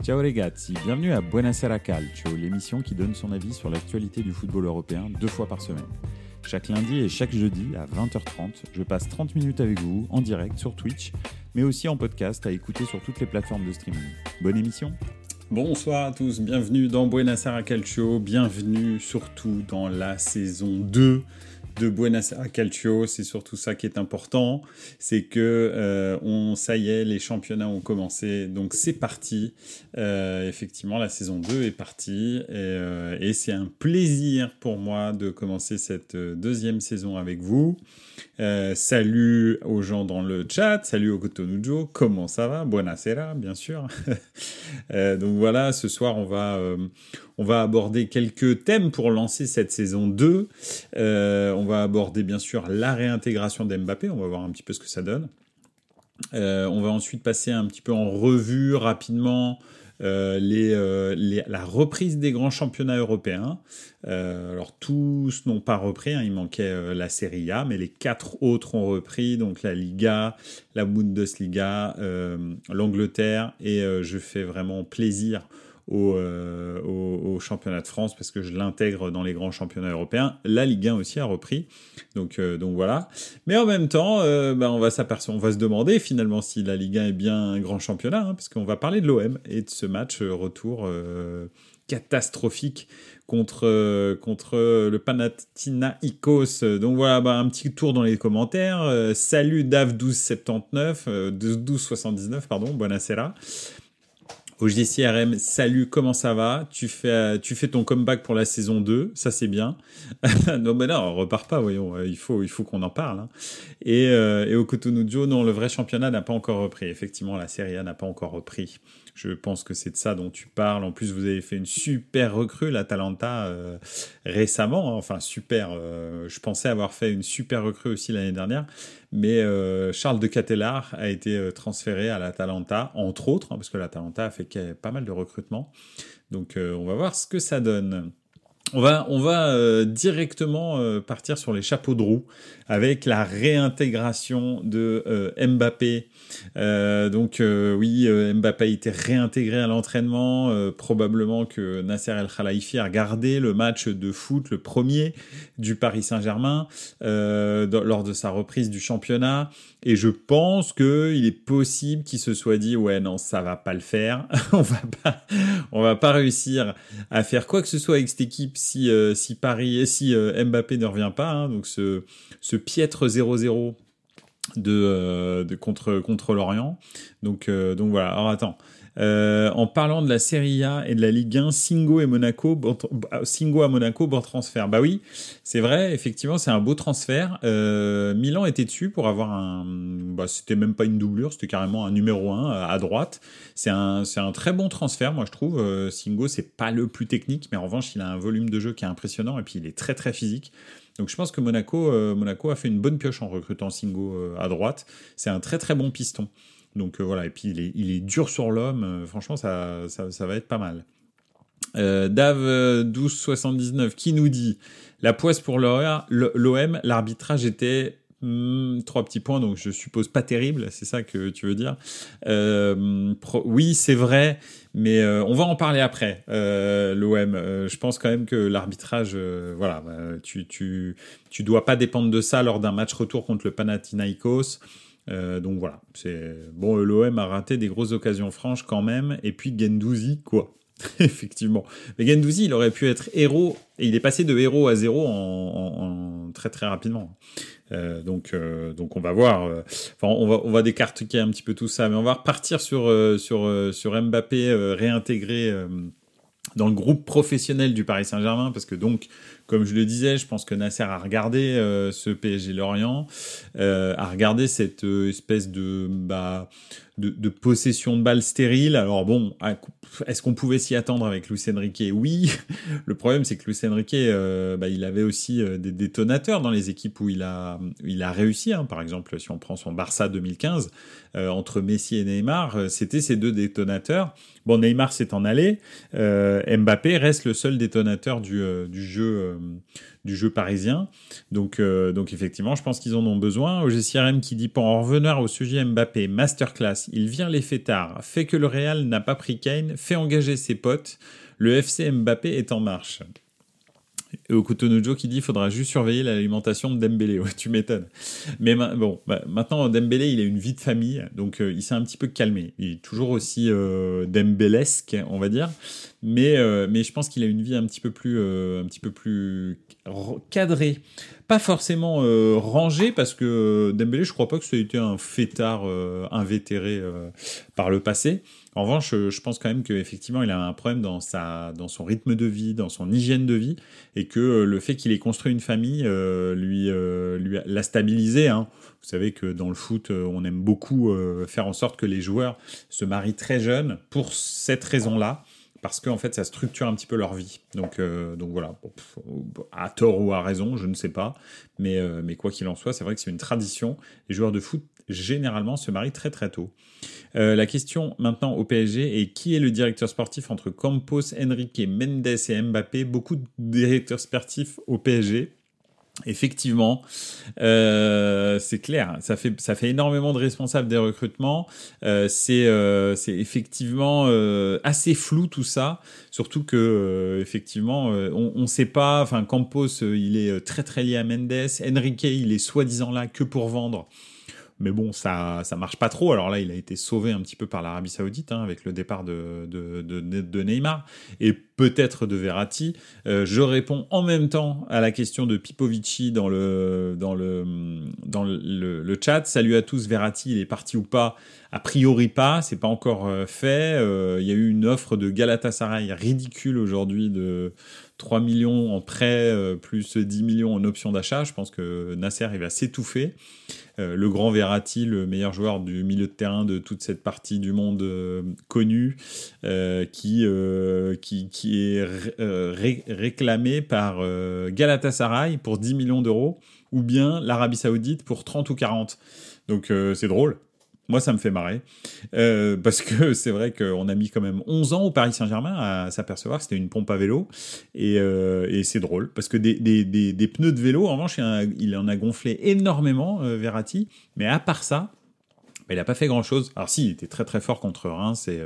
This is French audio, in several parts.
Ciao ragazzi, bienvenue à Buonasera Calcio, l'émission qui donne son avis sur l'actualité du football européen deux fois par semaine. Chaque lundi et chaque jeudi à 20h30, je passe 30 minutes avec vous en direct sur Twitch, mais aussi en podcast à écouter sur toutes les plateformes de streaming. Bonne émission Bonsoir à tous, bienvenue dans Buonasera Calcio, bienvenue surtout dans la saison 2 de Buenos Aires Calcio, c'est surtout ça qui est important, c'est que euh, on, ça y est, les championnats ont commencé, donc c'est parti. Euh, effectivement, la saison 2 est partie euh, et, c'est un plaisir pour moi de commencer cette deuxième saison avec vous. salut aux gens dans le chat, salut au Kotonujo, comment ça va? Buonasera, bien sûr. donc voilà, ce soir on va on va aborder quelques thèmes pour lancer cette saison 2. Euh, on va aborder bien sûr la réintégration d'Mbappé, on va voir un petit peu ce que ça donne. Euh, on va ensuite passer un petit peu en revue rapidement euh, la reprise des grands championnats européens. alors tous n'ont pas repris, hein, il manquait la Serie A, mais les quatre autres ont repris, donc la Liga, la Bundesliga, l'Angleterre, et je fais vraiment plaisir euh, au, championnat de France parce que je l'intègre dans les grands championnats européens. La Ligue 1 aussi a repris. Donc, euh, donc voilà. Mais en même temps, euh, bah, on va on va se demander finalement si la Ligue 1 est bien un grand championnat, hein, parce qu'on va parler de l'OM et de ce match retour catastrophique contre, contre le Panathinaikos. Donc voilà, bah, un petit tour dans les commentaires. salut Dav1279, 1279, pardon, buonasera. Au JCRM, salut, comment ça va? Tu fais, tu fais ton comeback pour la saison 2, ça c'est bien. non, mais non, on repart pas, voyons, euh, il faut, il faut qu'on en parle. Hein. Et, euh, au Cotonou non, le vrai championnat n'a pas encore repris. Effectivement, la Serie A n'a pas encore repris. Je pense que c'est de ça dont tu parles. En plus, vous avez fait une super recrue, l'Atalanta, euh, récemment. Hein. Enfin, super. Euh, je pensais avoir fait une super recrue aussi l'année dernière. Mais euh, Charles de Catelar a été transféré à l'Atalanta, entre autres, hein, parce que l'Atalanta a fait pas mal de recrutements. Donc, on va voir ce que ça donne. On va, on va directement partir sur les chapeaux de roue avec la réintégration de Mbappé euh, donc euh, oui, euh, Mbappé a été réintégré à l'entraînement. probablement que Nasser El Khalifi a regardé le match de foot, le premier du Paris Saint-Germain, lors de sa reprise du championnat. Et je pense qu'il est possible qu'il se soit dit ouais non ça va pas le faire, on va pas, on va pas réussir à faire quoi que ce soit avec cette équipe si si Paris si Mbappé ne revient pas. Hein. donc ce piètre 0-0 de, de, contre, contre l'Orient. Donc, euh, donc voilà. Alors attends. Euh, en parlant de la Serie A et de la Ligue 1, Singo et Monaco, bon, Singo à Monaco, bon transfert. Bah oui, c'est vrai, effectivement, c'est un beau transfert. Euh, Milan était dessus pour avoir un, bah, c'était même pas une doublure, c'était carrément un numéro 1 à droite. C'est un, c'est un très bon transfert, moi je trouve. Singo, c'est pas le plus technique, mais en revanche, il a un volume de jeu qui est impressionnant et puis il est très très physique. Donc je pense que Monaco, euh, Monaco a fait une bonne pioche en recrutant Singo euh, à droite. C'est un très très bon piston. Donc euh, voilà, et puis il est, dur sur l'homme. franchement, ça, ça, va être pas mal. Dave 1279 qui nous dit la poisse pour l'OM, l'arbitrage était hmm, trois petits points, donc je suppose pas terrible, c'est ça que tu veux dire. oui, c'est vrai, mais euh, on va en parler après, euh, l'OM. Euh, je pense quand même que l'arbitrage, voilà, tu, tu, tu dois pas dépendre de ça lors d'un match retour contre le Panathinaikos. Donc voilà, c'est bon. L'OM a raté des grosses occasions franches quand même. Et puis Gendouzi, quoi. Effectivement. Mais Gendouzi, il aurait pu être héros, et il est passé de héros à zéro en très très rapidement. Euh, donc, euh, donc on va voir. Euh, enfin, on va, on va décartiquer un petit peu tout ça, mais on va repartir sur sur sur Mbappé réintégré dans le groupe professionnel du Paris Saint-Germain, parce que donc comme je le disais, je pense que Nasser a regardé euh, ce PSG Lorient, euh, a regardé cette euh, espèce de, bah, de, possession de balle stérile. Alors bon, est-ce qu'on pouvait s'y attendre avec Luis Enrique? Oui. Le problème, c'est que Luis Enrique, bah, il avait aussi des détonateurs dans les équipes où il a, réussi. Hein. Par exemple, si on prend son Barça 2015, entre Messi et Neymar, c'était ces deux détonateurs. Bon, Neymar s'est en allé Mbappé reste le seul détonateur du jeu du jeu parisien. Donc, donc effectivement, je pense qu'ils en ont besoin. OGCRM qui dit pour en revenir au sujet Mbappé, masterclass, il vient les fêtards, fait que le Real n'a pas pris Kane, fait engager ses potes, le FC Mbappé est en marche. Et Okutonojo qui dit faudra juste surveiller l'alimentation de Dembélé. Ouais, tu m'étonnes. Mais bon, bah, maintenant Dembélé, il a une vie de famille, donc euh, il s'est un petit peu calmé. Il est toujours aussi euh, on va dire, mais euh, mais je pense qu'il a une vie un petit peu plus un petit peu plus cadrée, pas forcément rangée parce que Dembélé, je crois pas que ça ait été un fêtard invétéré par le passé. En revanche, je pense quand même qu'effectivement, il a un problème dans, sa, dans son rythme de vie, dans son hygiène de vie, et que euh, le fait qu'il ait construit une famille euh, lui, euh, lui l'a stabilisé. Hein. Vous savez que dans le foot, on aime beaucoup faire en sorte que les joueurs se marient très jeunes pour cette raison-là parce qu'en fait ça structure un petit peu leur vie. Donc, donc voilà, à tort ou à raison, je ne sais pas, mais, mais quoi qu'il en soit, c'est vrai que c'est une tradition. Les joueurs de foot généralement se marient très très tôt. Euh, la question maintenant au PSG est qui est le directeur sportif entre Campos, Enrique, Mendes et Mbappé? Beaucoup de directeurs sportifs au PSG. Effectivement, euh, c'est clair, ça fait, ça fait énormément de responsables des recrutements. Euh, c'est effectivement assez flou tout ça, surtout que effectivement on ne sait pas. Enfin, Campos, il est très très lié à Mendes. Enrique, il est soi-disant là que pour vendre. Mais bon, ça ça marche pas trop. Alors là, il a été sauvé un petit peu par l'Arabie Saoudite hein, avec le départ de, Neymar et peut-être de Verratti. Euh, je réponds en même temps à la question de Pipovici dans le dans le dans le, chat. Salut à tous, Verratti, il est parti ou pas A priori pas, c'est pas encore euh, fait. Euh, il y a eu une offre de Galatasaray ridicule aujourd'hui de 3 millions en prêt plus 10 millions en option d'achat. Je pense que Nasser il va s'étouffer. Euh, le grand Verratti, le meilleur joueur du milieu de terrain de toute cette partie du monde euh, connu, euh, qui, qui, est réclamé par Galatasaray pour 10 millions d'euros, ou bien l'Arabie Saoudite pour 30 ou 40. Donc c'est drôle. Moi, ça me fait marrer. Euh, parce que c'est vrai qu'on a mis quand même 11 ans au Paris Saint-Germain à s'apercevoir que c'était une pompe à vélo. Et, euh, c'est drôle. Parce que des, pneus de vélo, en revanche, il en a gonflé énormément, euh, Verratti. Mais à part ça, bah, il n'a pas fait grand-chose. Alors si, il était très très fort contre Reims et,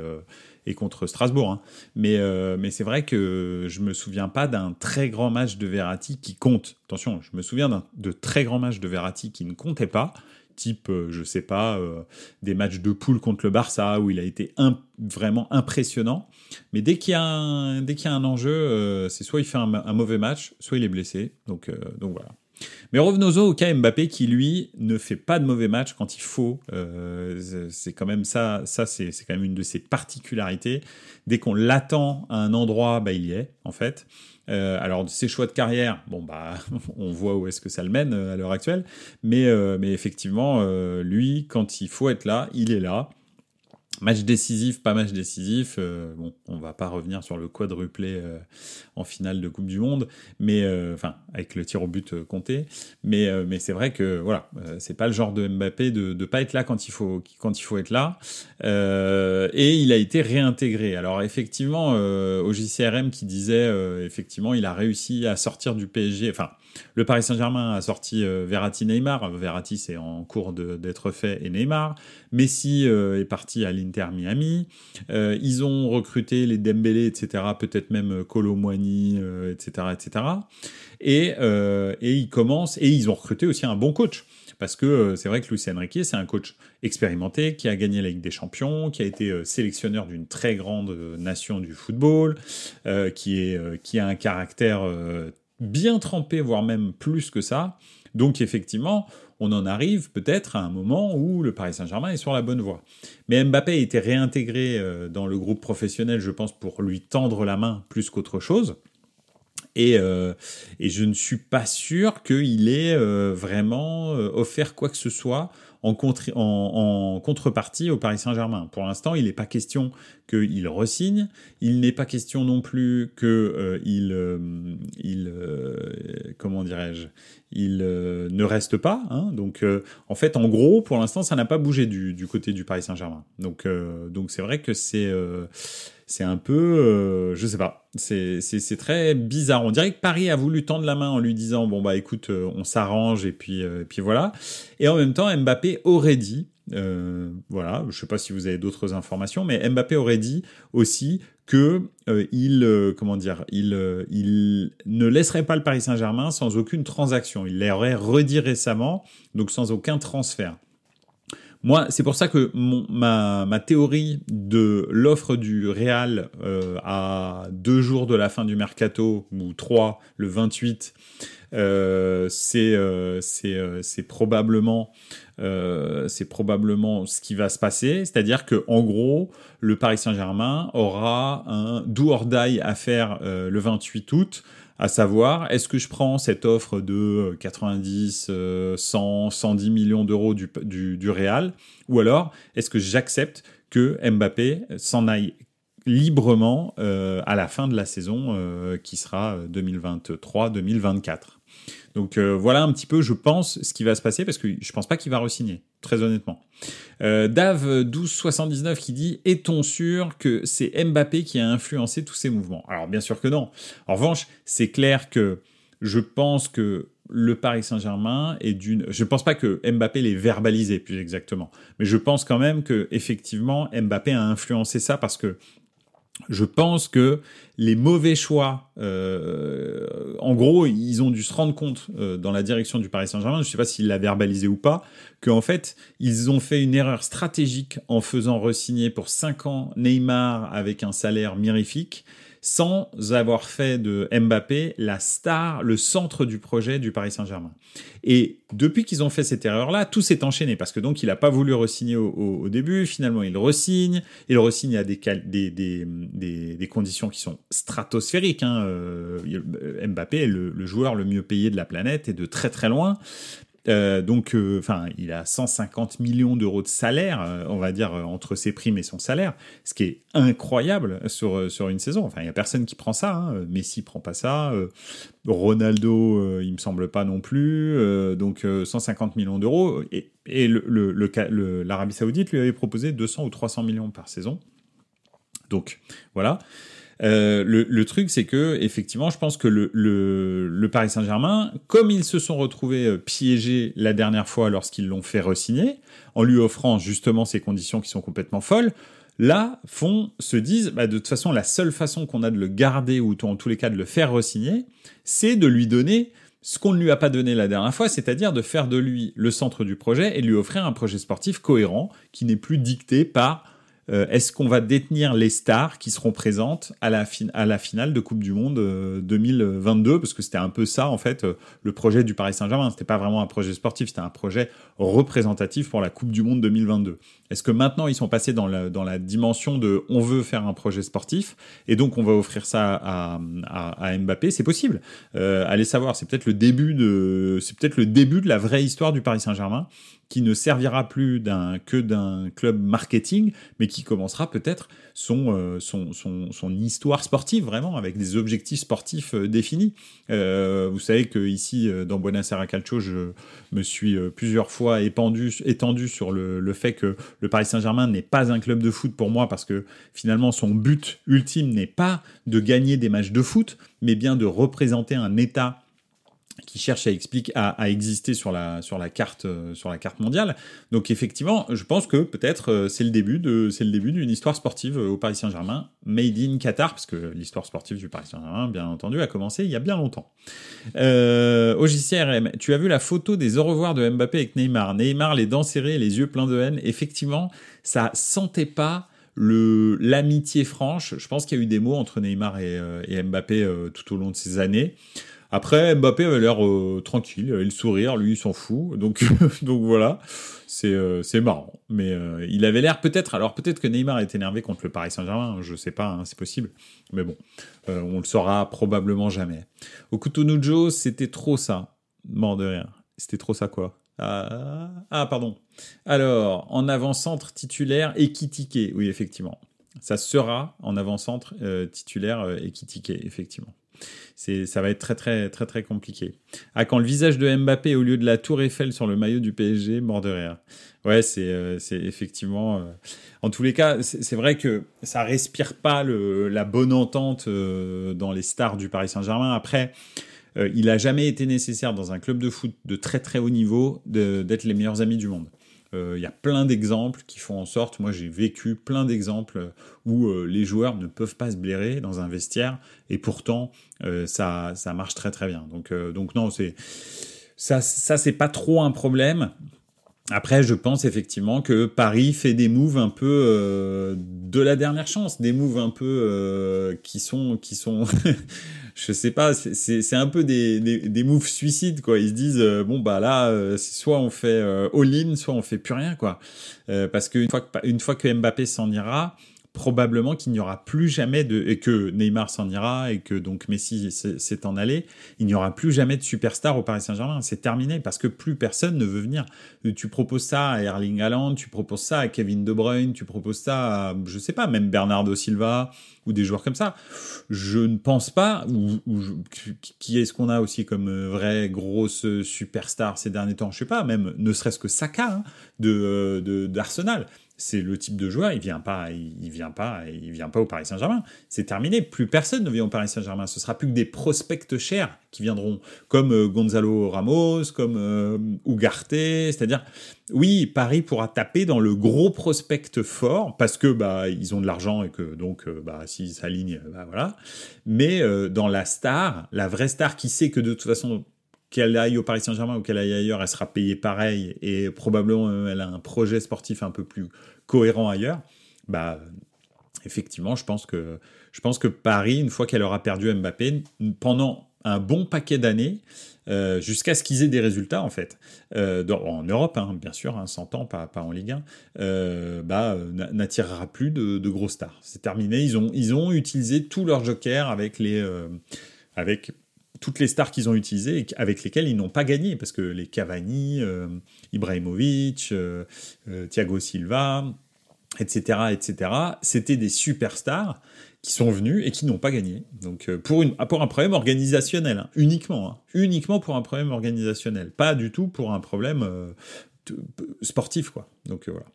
et contre Strasbourg. Hein. Mais, mais c'est vrai que je me souviens pas d'un très grand match de Verratti qui compte. Attention, je me souviens de très grands matchs de Verratti qui ne comptaient pas type, euh, je sais pas, euh, des matchs de poule contre le Barça où il a été vraiment impressionnant. Mais dès qu'il y a un, y a un enjeu, euh, c'est soit il fait un, mauvais match, soit il est blessé. Donc, donc voilà. Mais revenons au cas Mbappé qui lui ne fait pas de mauvais match quand il faut. c'est quand même ça, ça c'est quand même une de ses particularités. Dès qu'on l'attend à un endroit, bah, il y est en fait. Euh, alors ses choix de carrière, bon bah on voit où est-ce que ça le mène euh, à l'heure actuelle, mais, euh, mais effectivement lui quand il faut être là, il est là. Match décisif, pas match décisif. Euh, bon, on va pas revenir sur le quadruplé euh, en finale de Coupe du Monde, mais euh, enfin avec le tir au but compté. Mais mais c'est vrai que voilà, c'est pas le genre de Mbappé de de pas être là quand il faut quand il faut être là. et il a été réintégré. Alors effectivement, au JCRM qui disait effectivement il a réussi à sortir du PSG. Enfin le Paris Saint-Germain a sorti euh, Verratti Neymar. Verratti c'est en cours d'être fait et Neymar. Messi euh, est parti à l'Inter Miami. Euh, ils ont recruté les Dembélé, etc. Peut-être même Colomwani, etc., etc. Et, ils commencent et ils ont recruté aussi un bon coach parce que c'est vrai que Luis Enrique, c'est un coach expérimenté qui a gagné la Ligue des Champions, qui a été sélectionneur d'une très grande nation du football, qui a un caractère bien trempé, voire même plus que ça. Donc effectivement, on en arrive peut-être à un moment où le Paris Saint-Germain est sur la bonne voie. Mais Mbappé a été réintégré euh, dans le groupe professionnel, je pense, pour lui tendre la main plus qu'autre chose. Et, euh, je ne suis pas sûr qu'il ait euh, vraiment offert quoi que ce soit en, en, contrepartie au Paris Saint-Germain. Pour l'instant, il n'est pas question qu'il resigne, il n'est pas question non plus qu'il euh, il, euh, il euh, comment dirais-je, il ne reste pas. Hein. donc, en fait, en gros, pour l'instant, ça n'a pas bougé du, côté du Paris Saint-Germain. Donc, donc c'est vrai que c'est c'est un peu, je sais pas, c'est très bizarre. On dirait que Paris a voulu tendre la main en lui disant bon bah écoute, on s'arrange et puis et puis voilà. Et en même temps, Mbappé aurait dit euh, voilà, je sais pas si vous avez d'autres informations, mais Mbappé aurait dit aussi que euh, il, euh, comment dire, il, il ne laisserait pas le Paris Saint-Germain sans aucune transaction. Il l'aurait redit récemment, donc sans aucun transfert. Moi, c'est pour ça que ma, théorie de l'offre du Real à deux jours de la fin du mercato, ou trois, le 28, euh, c'est c'est probablement euh, c'est probablement ce qui va se passer. C'est-à-dire que en gros, le Paris Saint-Germain aura un do or die à faire euh, le 28 août, à savoir est-ce que je prends cette offre de 90, 100, 110 millions d'euros du, du, du Real, ou alors est-ce que j'accepte que Mbappé s'en aille librement euh, à la fin de la saison qui sera 2023-2024. Donc euh, voilà un petit peu, je pense, ce qui va se passer parce que je pense pas qu'il va re-signer, très honnêtement. Euh, Dave 1279 qui dit Est-on sûr que c'est Mbappé qui a influencé tous ces mouvements? Alors bien sûr que non. En revanche, c'est clair que je pense que le Paris Saint-Germain est d'une. Je ne pense pas que Mbappé l'ait verbalisé plus exactement, mais je pense quand même que effectivement Mbappé a influencé ça parce que je pense que les mauvais choix, euh, en gros, ils ont dû se rendre compte euh, dans la direction du Paris Saint-Germain, je ne sais pas s'il l'a verbalisé ou pas, qu'en fait, ils ont fait une erreur stratégique en faisant re-signer pour 5 ans Neymar avec un salaire mirifique sans avoir fait de Mbappé la star, le centre du projet du Paris Saint-Germain. Et depuis qu'ils ont fait cette erreur-là, tout s'est enchaîné parce que donc il n'a pas voulu re-signer au, début, finalement il re-signe, il re-signe à des, conditions qui sont stratosphériques. Hein. Euh, Mbappé est le, joueur le mieux payé de la planète et de très très loin. Euh, donc, euh, enfin, il a 150 millions d'euros de salaire, euh, on va dire entre ses primes et son salaire, ce qui est incroyable sur sur une saison. Enfin, il y a personne qui prend ça. Hein. Messi prend pas ça. Ronaldo, il me semble pas non plus. donc, 150 millions d'euros et, l'Arabie Saoudite lui avait proposé 200 ou 300 millions par saison. Donc, voilà. Euh, le, truc, c'est que effectivement, je pense que le, le, Paris Saint-Germain, comme ils se sont retrouvés euh, piégés la dernière fois lorsqu'ils l'ont fait resigner, en lui offrant justement ces conditions qui sont complètement folles, là, font, se disent, bah, de toute façon, la seule façon qu'on a de le garder, ou en tous les cas de le faire resigner, c'est de lui donner ce qu'on ne lui a pas donné la dernière fois, c'est-à-dire de faire de lui le centre du projet et de lui offrir un projet sportif cohérent qui n'est plus dicté par euh, est-ce qu'on va détenir les stars qui seront présentes à la, à la finale de Coupe du Monde 2022 euh, Parce que c'était un peu ça, en fait, euh, le projet du Paris Saint-Germain. C'était pas vraiment un projet sportif, c'était un projet représentatif pour la Coupe du Monde 2022. Est-ce que maintenant ils sont passés dans la, dans la dimension de on veut faire un projet sportif et donc on va offrir ça à, à, Mbappé C'est possible. allez savoir, c'est peut-être le début de peut-être le début de la vraie histoire du Paris Saint-Germain qui ne servira plus que d'un club marketing, mais qui commencera peut-être son, euh, son, son, son, histoire sportive vraiment avec des objectifs sportifs euh, définis. Euh, vous savez que ici dans Buenos Aires Calcio, je me suis plusieurs fois étendu, étendu sur le, le fait que le Paris Saint-Germain n'est pas un club de foot pour moi parce que finalement son but ultime n'est pas de gagner des matchs de foot, mais bien de représenter un État qui cherche à, expliquer, à, exister sur la, sur, la carte, euh, sur la carte mondiale. Donc effectivement, je pense que peut-être euh, c'est le début de c'est le début d'une histoire sportive euh, au Paris Saint-Germain, made in Qatar, parce que l'histoire sportive du Paris Saint-Germain, bien entendu, a commencé il y a bien longtemps. Euh, OJCRM, tu as vu la photo des au revoir de Mbappé avec Neymar. Neymar, les dents serrées, les yeux pleins de haine. Effectivement, ça sentait pas le l'amitié franche. Je pense qu'il y a eu des mots entre Neymar et, et Mbappé tout au long de ces années. Après, Mbappé avait l'air euh, tranquille, il le sourire, lui, il s'en fout. Donc, voilà, c'est euh, c'est marrant. Mais euh, il avait l'air peut-être, alors peut-être que Neymar est énervé contre le Paris Saint-Germain, je sais pas, hein, c'est possible. Mais bon, on le saura probablement jamais. Au c'était trop ça. Mort de rien. C'était trop ça quoi ah, ah, pardon. Alors, en avant-centre titulaire, Ekitike. Oui, effectivement. Ça sera en avant-centre titulaire Ekitike, effectivement. C'est ça va être très très très très compliqué. Ah, quand le visage de Mbappé au lieu de la Tour Eiffel sur le maillot du PSG, mort de rire. Ouais, c'est euh, c'est effectivement. Euh, en tous les cas, c'est vrai que ça respire pas le, la bonne entente euh, dans les stars du Paris Saint-Germain. Après, il a jamais été nécessaire dans un club de foot de très très haut niveau d'être les meilleurs amis du monde. Il y a plein d'exemples qui font en sorte, moi j'ai vécu plein d'exemples où les joueurs ne peuvent pas se blairer dans un vestiaire et pourtant ça, ça marche très très bien. Donc, non, ça, ça c'est pas trop un problème. Après, je pense effectivement que Paris fait des moves un peu euh, de la dernière chance, des moves un peu euh, qui sont, qui sont, je sais pas, c'est un peu des, des, des, moves suicides quoi. Ils se disent euh, bon bah là, soit on fait all-in, soit on fait plus rien quoi. parce qu'une fois que une fois que Mbappé s'en ira, probablement qu'il n'y aura plus jamais de et que Neymar s'en ira et que donc Messi s'est en allé, il n'y aura plus jamais de superstar au Paris Saint-Germain. C'est terminé parce que plus personne ne veut venir. Tu proposes ça à Erling Haaland, tu proposes ça à Kevin De Bruyne, tu proposes ça à je sais pas même Bernardo Silva ou des joueurs comme ça. Je ne pense pas ou, qui est-ce qu'on a aussi comme euh, vraie grosse superstar ces derniers temps, je sais pas, même ne serait-ce que Saka hein, de d'Arsenal c'est le type de joueur, il vient pas, il, vient pas, il vient pas au Paris Saint-Germain. C'est terminé, plus personne ne vient au Paris Saint-Germain. Ce sera plus que des prospects chers qui viendront, comme euh, Gonzalo Ramos, comme euh, Ugarte. C'est-à-dire, oui, Paris pourra taper dans le gros prospect fort parce que bah ils ont de l'argent et que donc euh, bah s'ils s'alignent, bah voilà. Mais dans la star, la vraie star qui sait que de toute façon qu'elle aille au Paris Saint-Germain ou qu'elle aille ailleurs, elle sera payée pareil et probablement euh, elle a un projet sportif un peu plus cohérent ailleurs. Bah, effectivement, je pense que je pense que Paris, une fois qu'elle aura perdu Mbappé, pendant un bon paquet d'années, euh, jusqu'à ce qu'ils aient des résultats en fait, euh, en Europe hein, bien sûr, hein, 100 ans, pas, pas en Ligue 1, bah, n'attirera plus de, de, gros stars. C'est terminé, ils ont, ils ont utilisé tous leurs jokers avec les... avec toutes les stars qu'ils ont utilisées et avec lesquelles ils n'ont pas gagné, parce que les Cavani, euh, Ibrahimovic, euh, euh, Thiago Silva, etc., etc., c'était des superstars qui sont venus et qui n'ont pas gagné. Donc pour, une, pour un problème organisationnel, hein, uniquement, hein. uniquement pour un problème organisationnel, pas du tout pour un problème sportif, quoi. Donc voilà.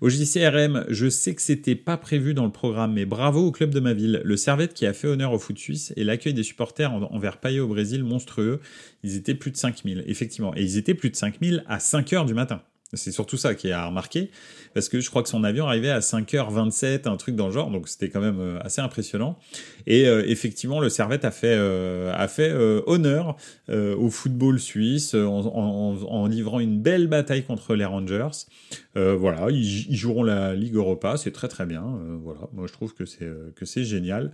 Au JCRM, je sais que c'était pas prévu dans le programme, mais bravo au club de ma ville. Le Servette qui a fait honneur au foot suisse et l'accueil des supporters envers Payet au Brésil monstrueux. Ils étaient plus de 5000, effectivement. Et ils étaient plus de 5000 à 5 heures du matin. C'est surtout ça qui est à remarquer, parce que je crois que son avion arrivait à 5h27, un truc dans le genre, donc c'était quand même euh, assez impressionnant. Et euh, effectivement, le Servette a fait, euh, a fait honneur au football suisse en, livrant une belle bataille contre les Rangers. voilà, ils, joueront la Ligue Europa, c'est très très bien. voilà, moi je trouve que c'est que c'est génial.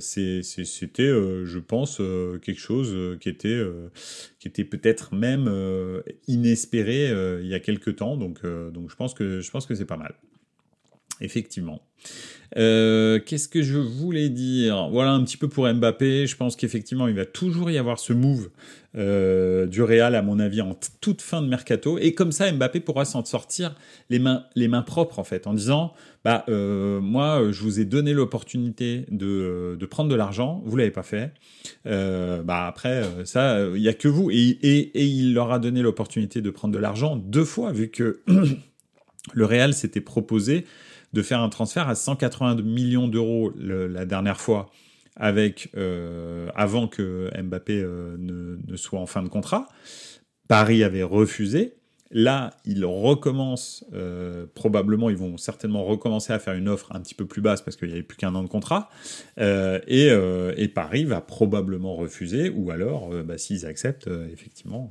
c'était, je pense, quelque chose qui était qui était peut-être même inespéré il y a quelques temps. Donc, donc je pense que je pense que c'est pas mal. Effectivement. Euh, qu'est-ce que je voulais dire? Voilà un petit peu pour Mbappé. Je pense qu'effectivement, il va toujours y avoir ce move euh, du Real, à mon avis, en toute fin de mercato. Et comme ça, Mbappé pourra s'en sortir les mains, les mains propres, en fait, en disant bah, euh, Moi, je vous ai donné l'opportunité de, de, prendre de l'argent, vous l'avez pas fait. bah, après, ça, il n'y a que vous. Et, et il leur a donné l'opportunité de prendre de l'argent deux fois, vu que le Real s'était proposé de faire un transfert à 182 millions d'euros la dernière fois avec euh, avant que Mbappé euh, ne, soit en fin de contrat. Paris avait refusé. Là, ils recommencent, euh, probablement, ils vont certainement recommencer à faire une offre un petit peu plus basse parce qu'il n'y avait plus qu'un an de contrat. Et, Paris va probablement refuser, ou alors, bah, s'ils acceptent, effectivement,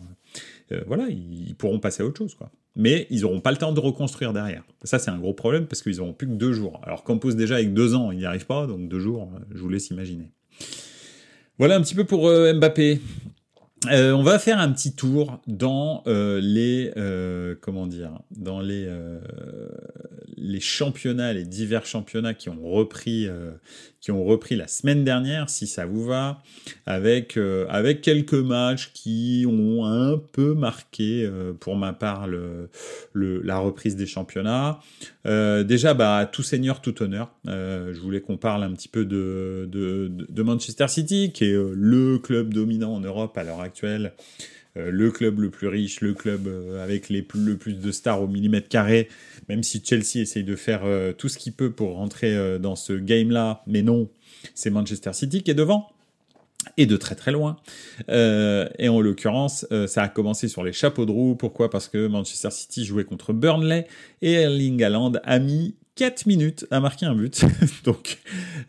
voilà, ils, pourront passer à autre chose. Quoi mais ils n'auront pas le temps de reconstruire derrière. Ça, c'est un gros problème parce qu'ils n'auront plus que deux jours. Alors qu'on pose déjà avec deux ans, ils n'y arrivent pas, donc deux jours, je vous laisse imaginer. Voilà un petit peu pour euh, Mbappé. Euh, on va faire un petit tour dans euh, les euh, comment dire dans les les championnats, les divers championnats qui ont repris qui ont repris la semaine dernière, si ça vous va, avec avec quelques matchs qui ont un peu marqué pour ma part le, la reprise des championnats. déjà, bah tout seigneur, tout honneur. je voulais qu'on parle un petit peu de, de, de Manchester City, qui est le club dominant en Europe à l'heure actuelle, euh, le club le plus riche, le club euh, avec le plus de stars au millimètre carré, même si Chelsea essaye de faire euh, tout ce qu'il peut pour rentrer dans ce game-là, mais non, c'est Manchester City qui est devant. Et de très très loin. et en l'occurrence, ça a commencé sur les chapeaux de roue. Pourquoi? Parce que Manchester City jouait contre Burnley. Et Erling Haaland a mis 4 minutes à marquer un but. donc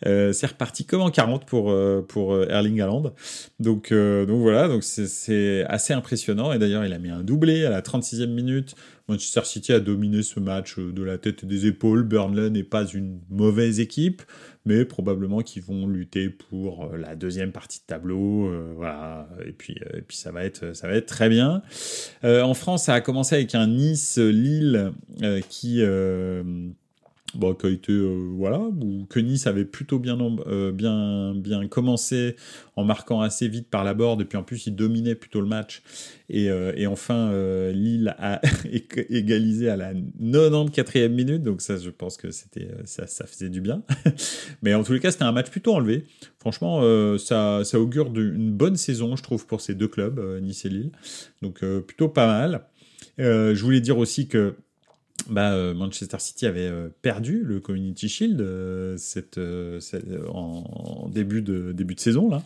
euh, c'est reparti comme en 40 pour, euh, pour euh, Erling Haaland. Donc, donc voilà, donc c'est assez impressionnant. Et d'ailleurs, il a mis un doublé à la 36e minute. Manchester City a dominé ce match de la tête et des épaules. Burnley n'est pas une mauvaise équipe, mais probablement qu'ils vont lutter pour la deuxième partie de tableau. voilà, et puis, et puis ça, va être, ça va être très bien. en France, ça a commencé avec un Nice-Lille qui bon, qui a été euh, voilà ou que Nice avait plutôt bien euh, bien bien commencé en marquant assez vite par la borde et puis en plus il dominait plutôt le match. Et, euh, et enfin Lille a égalisé à la 94e minute donc ça je pense que c'était ça, ça faisait du bien. Mais en tous les cas c'était un match plutôt enlevé. Franchement ça ça augure d'une bonne saison je trouve pour ces deux clubs Nice et Lille. Donc plutôt pas mal. Je voulais dire aussi que bah, euh, Manchester City avait euh, perdu le Community Shield euh, cette, en, début de début de saison là,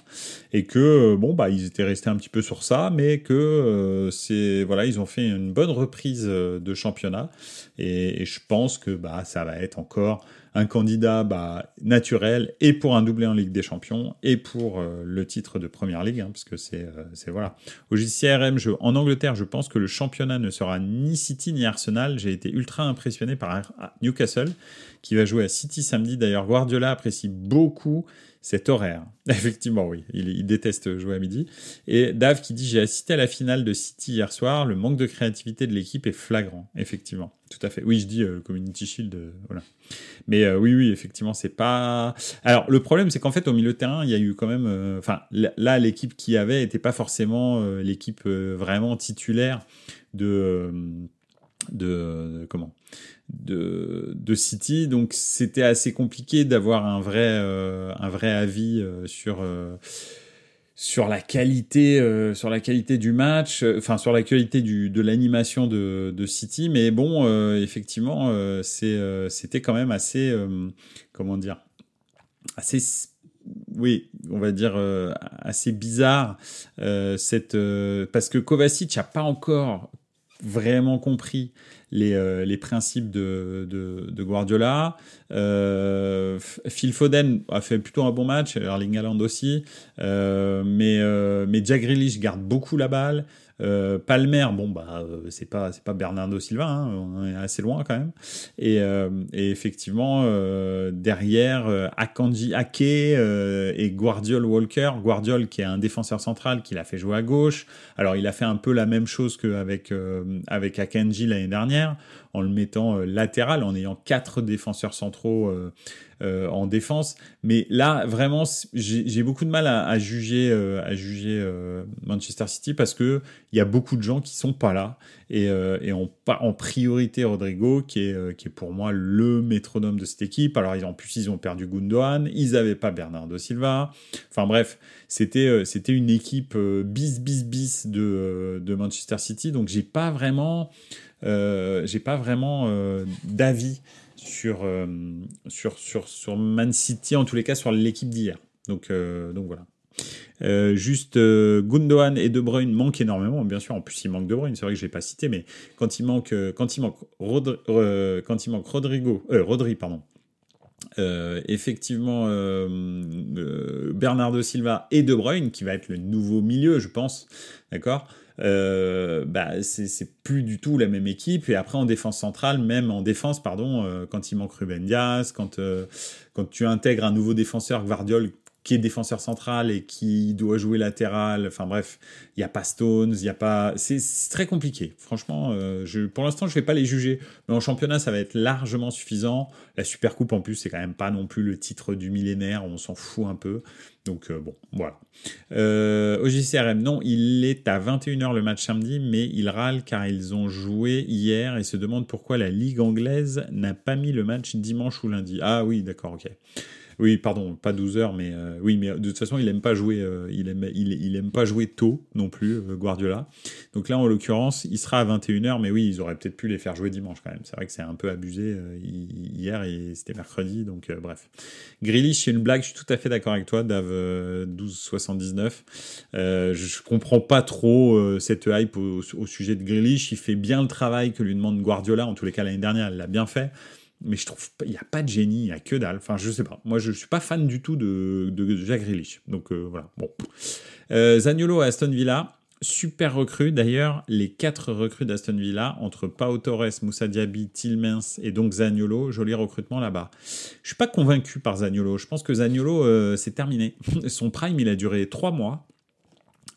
et que bon bah ils étaient restés un petit peu sur ça, mais que c'est voilà ils ont fait une bonne reprise de championnat. Et, et je pense que bah ça va être encore un candidat bah, naturel et pour un doublé en Ligue des Champions et pour euh, le titre de Première Ligue, hein, parce que c'est euh, voilà. Au JCRM, je, en Angleterre, je pense que le championnat ne sera ni City ni Arsenal. J'ai été ultra impressionné par Newcastle qui va jouer à City samedi. D'ailleurs, Guardiola apprécie beaucoup cet horaire. Effectivement, oui, il, déteste jouer à midi. Et Dave qui dit J'ai assisté à la finale de City hier soir. Le manque de créativité de l'équipe est flagrant. Effectivement, tout à fait. Oui, je dis euh, Community Shield, euh. Mais euh, oui, oui, effectivement, c'est pas. Alors, le problème, c'est qu'en fait, au milieu de terrain, il y a eu quand même. Enfin, là, l'équipe qui avait n'était pas forcément l'équipe vraiment titulaire de. De comment de, de City, donc c'était assez compliqué d'avoir un vrai, euh, un vrai avis euh, sur, euh, sur, la qualité, sur la qualité du match, enfin sur la qualité de l'animation de, de, City, mais bon, effectivement, c'était quand même assez, comment dire, assez oui, on va dire assez bizarre parce que Kovacic n'a pas encore vraiment compris les, euh, les principes de, de, Guardiola. Euh, Phil Foden a fait plutôt un bon match, Erling Haaland aussi, euh, mais, mais Jack Grealish garde beaucoup la balle. Palmer, bon bah c'est pas pas Bernardo Silva, hein, on est assez loin quand même. Et, et effectivement derrière Akanji Ake et Guardiol Walker, Guardiol qui est un défenseur central qui l'a fait jouer à gauche. Alors il a fait un peu la même chose qu'avec avec Akanji l'année dernière en le mettant latéral, en ayant quatre défenseurs centraux euh, en défense. Mais là, vraiment, j'ai beaucoup de mal à, juger, à juger euh, euh, Manchester City parce que il y a beaucoup de gens qui sont pas là et, et en, en priorité Rodrigo qui est, qui est pour moi le métronome de cette équipe. Alors en plus ils ont perdu Gundogan, ils n'avaient pas Bernardo Silva. Enfin bref, c'était c'était une équipe bis bis bis de, de Manchester City. Donc j'ai pas vraiment j'ai pas vraiment d'avis sur, euh, sur, sur, sur Man City, en tous les cas sur l'équipe d'hier. Donc, euh, donc voilà. Euh, juste Gundogan et De Bruyne manquent énormément. Bien sûr, en plus il manque De Bruyne, c'est vrai que je l'ai pas cité, mais quand il manque, quand il manque, quand il manque Rodrigo, Rodri, pardon. effectivement, Bernardo Silva et De Bruyne, qui va être le nouveau milieu, je pense, d'accord? Euh, bah, c'est plus du tout la même équipe. Et après, en défense centrale, même en défense, pardon, euh, quand il manque Ruben Diaz, quand, euh, quand tu intègres un nouveau défenseur, Guardiol, qui est défenseur central et qui doit jouer latéral. Enfin bref, il n'y a pas Stones, il n'y a pas. C'est très compliqué. Franchement, euh, pour l'instant, je ne vais pas les juger. Mais en championnat, ça va être largement suffisant. La Super Coupe, en plus, c'est quand même pas non plus le titre du millénaire. On s'en fout un peu. Donc euh, bon, voilà. Euh, au JCRM, non, il est à 21h le match samedi, mais il râle car ils ont joué hier et se demande pourquoi la Ligue anglaise n'a pas mis le match dimanche ou lundi. Ah oui, d'accord, ok. Oui, pardon, pas 12 heures, mais euh, oui, mais de toute façon, il aime pas jouer, euh, il aime, il, aime pas jouer tôt non plus, euh, Guardiola. Donc là, en l'occurrence, il sera à 21h, mais oui, ils auraient peut-être pu les faire jouer dimanche quand même. C'est vrai que c'est un peu abusé hier et c'était mercredi, donc bref. Grealish, c'est une blague, je suis tout à fait d'accord avec toi, Dave 1279. je comprends pas trop cette hype au, au, sujet de Grealish. Il fait bien le travail que lui demande Guardiola, en tous les cas l'année dernière, il l'a bien fait mais je trouve il n'y a pas de génie, il n'y a que dalle. Enfin, je sais pas. Moi, je suis pas fan du tout de, de Jack Grealish. Donc euh, voilà. Bon. Euh, Zaniolo à Aston Villa, super recrue. D'ailleurs, les quatre recrues d'Aston Villa entre Pau Torres, Moussa Diaby, Tillmans et donc Zaniolo, joli recrutement là-bas. Je suis pas convaincu par Zaniolo. Je pense que Zaniolo, euh, c'est terminé. Son prime, il a duré trois mois.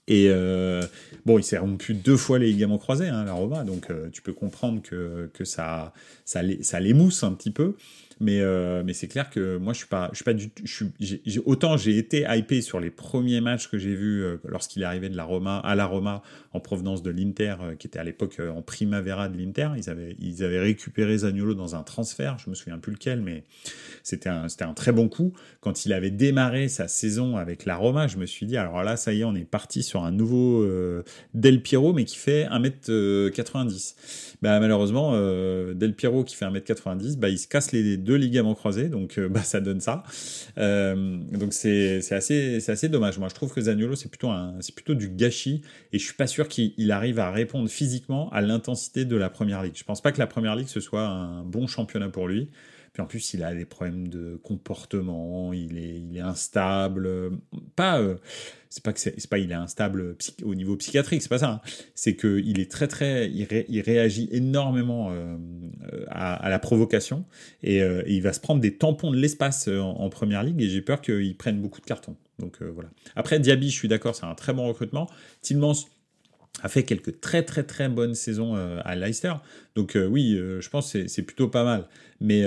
Et euh, bon, il s'est rompu deux fois les ligaments croisés, hein, la Roma, donc euh, tu peux comprendre que, que ça, ça, ça l'émousse un petit peu. Mais, euh, mais c'est clair que moi, je suis pas, je suis pas du je autant j'ai été hypé sur les premiers matchs que j'ai vus euh, lorsqu'il est arrivé de la Roma à la Roma en provenance de l'Inter, euh, qui était à l'époque en primavera de l'Inter. Ils avaient, ils avaient récupéré Zaniolo dans un transfert, je me souviens plus lequel, mais c'était un, un très bon coup. Quand il avait démarré sa saison avec la Roma, je me suis dit, alors là, ça y est, on est parti sur un nouveau Del Piero, mais qui fait 1m90. Bah, malheureusement, Del Piero qui fait 1m90, bah, il se casse les deux ligaments croisés, donc euh, bah, ça donne ça. Euh, donc c'est assez, assez dommage. Moi, je trouve que Zaniolo, c'est plutôt, plutôt du gâchis, et je suis pas sûr qu'il arrive à répondre physiquement à l'intensité de la Première Ligue. Je pense pas que la Première Ligue, ce soit un bon championnat pour lui. Puis en plus, il a des problèmes de comportement, il est, instable. Pas, euh, c'est pas que c'est pas il est instable au niveau psychiatrique, c'est pas ça. Hein. C'est que il est très très, il, réagit énormément euh, à, la provocation euh, et, il va se prendre des tampons de l'espace en, première ligue et j'ai peur qu'il prenne beaucoup de cartons. Donc voilà. Après Diaby, je suis d'accord, c'est un très bon recrutement. Tillmans, a fait quelques très très très bonnes saisons euh, à Leicester. Donc euh, oui, euh, je pense que c'est plutôt pas mal. Mais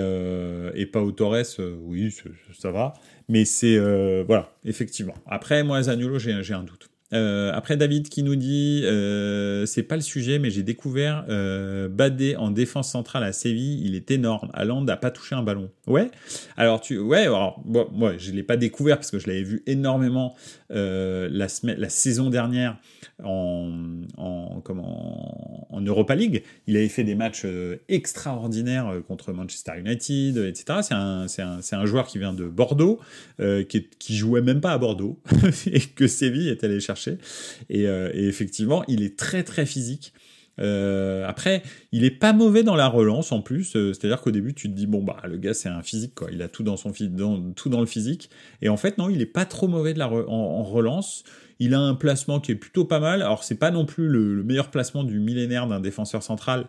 et pas au Torres, oui, ça va. Mais c'est voilà, effectivement. Après, moi, Zaniolo, j'ai un doute. Euh, après David qui nous dit euh, c'est pas le sujet mais j'ai découvert euh, Badé en défense centrale à Séville il est énorme. Haaland n'a pas touché un ballon. Ouais. Alors tu ouais alors bon, moi je l'ai pas découvert parce que je l'avais vu énormément euh, la semaine la saison dernière en en comment en Europa League. Il avait fait des matchs euh, extraordinaires contre Manchester United etc c'est un c'est un, un joueur qui vient de Bordeaux qui qui jouait même pas à Bordeaux et que Séville est allé chercher euh, et, effectivement, il est très très physique. Euh, après, il est pas mauvais dans la relance en plus. Euh, c'est-à-dire qu'au début, tu te dis bon bah le gars c'est un physique quoi. Il a tout dans son tout dans le physique. Et en fait non, il est pas trop mauvais de la en, relance. Il a un placement qui est plutôt pas mal. Alors c'est pas non plus le meilleur placement du millénaire d'un défenseur central,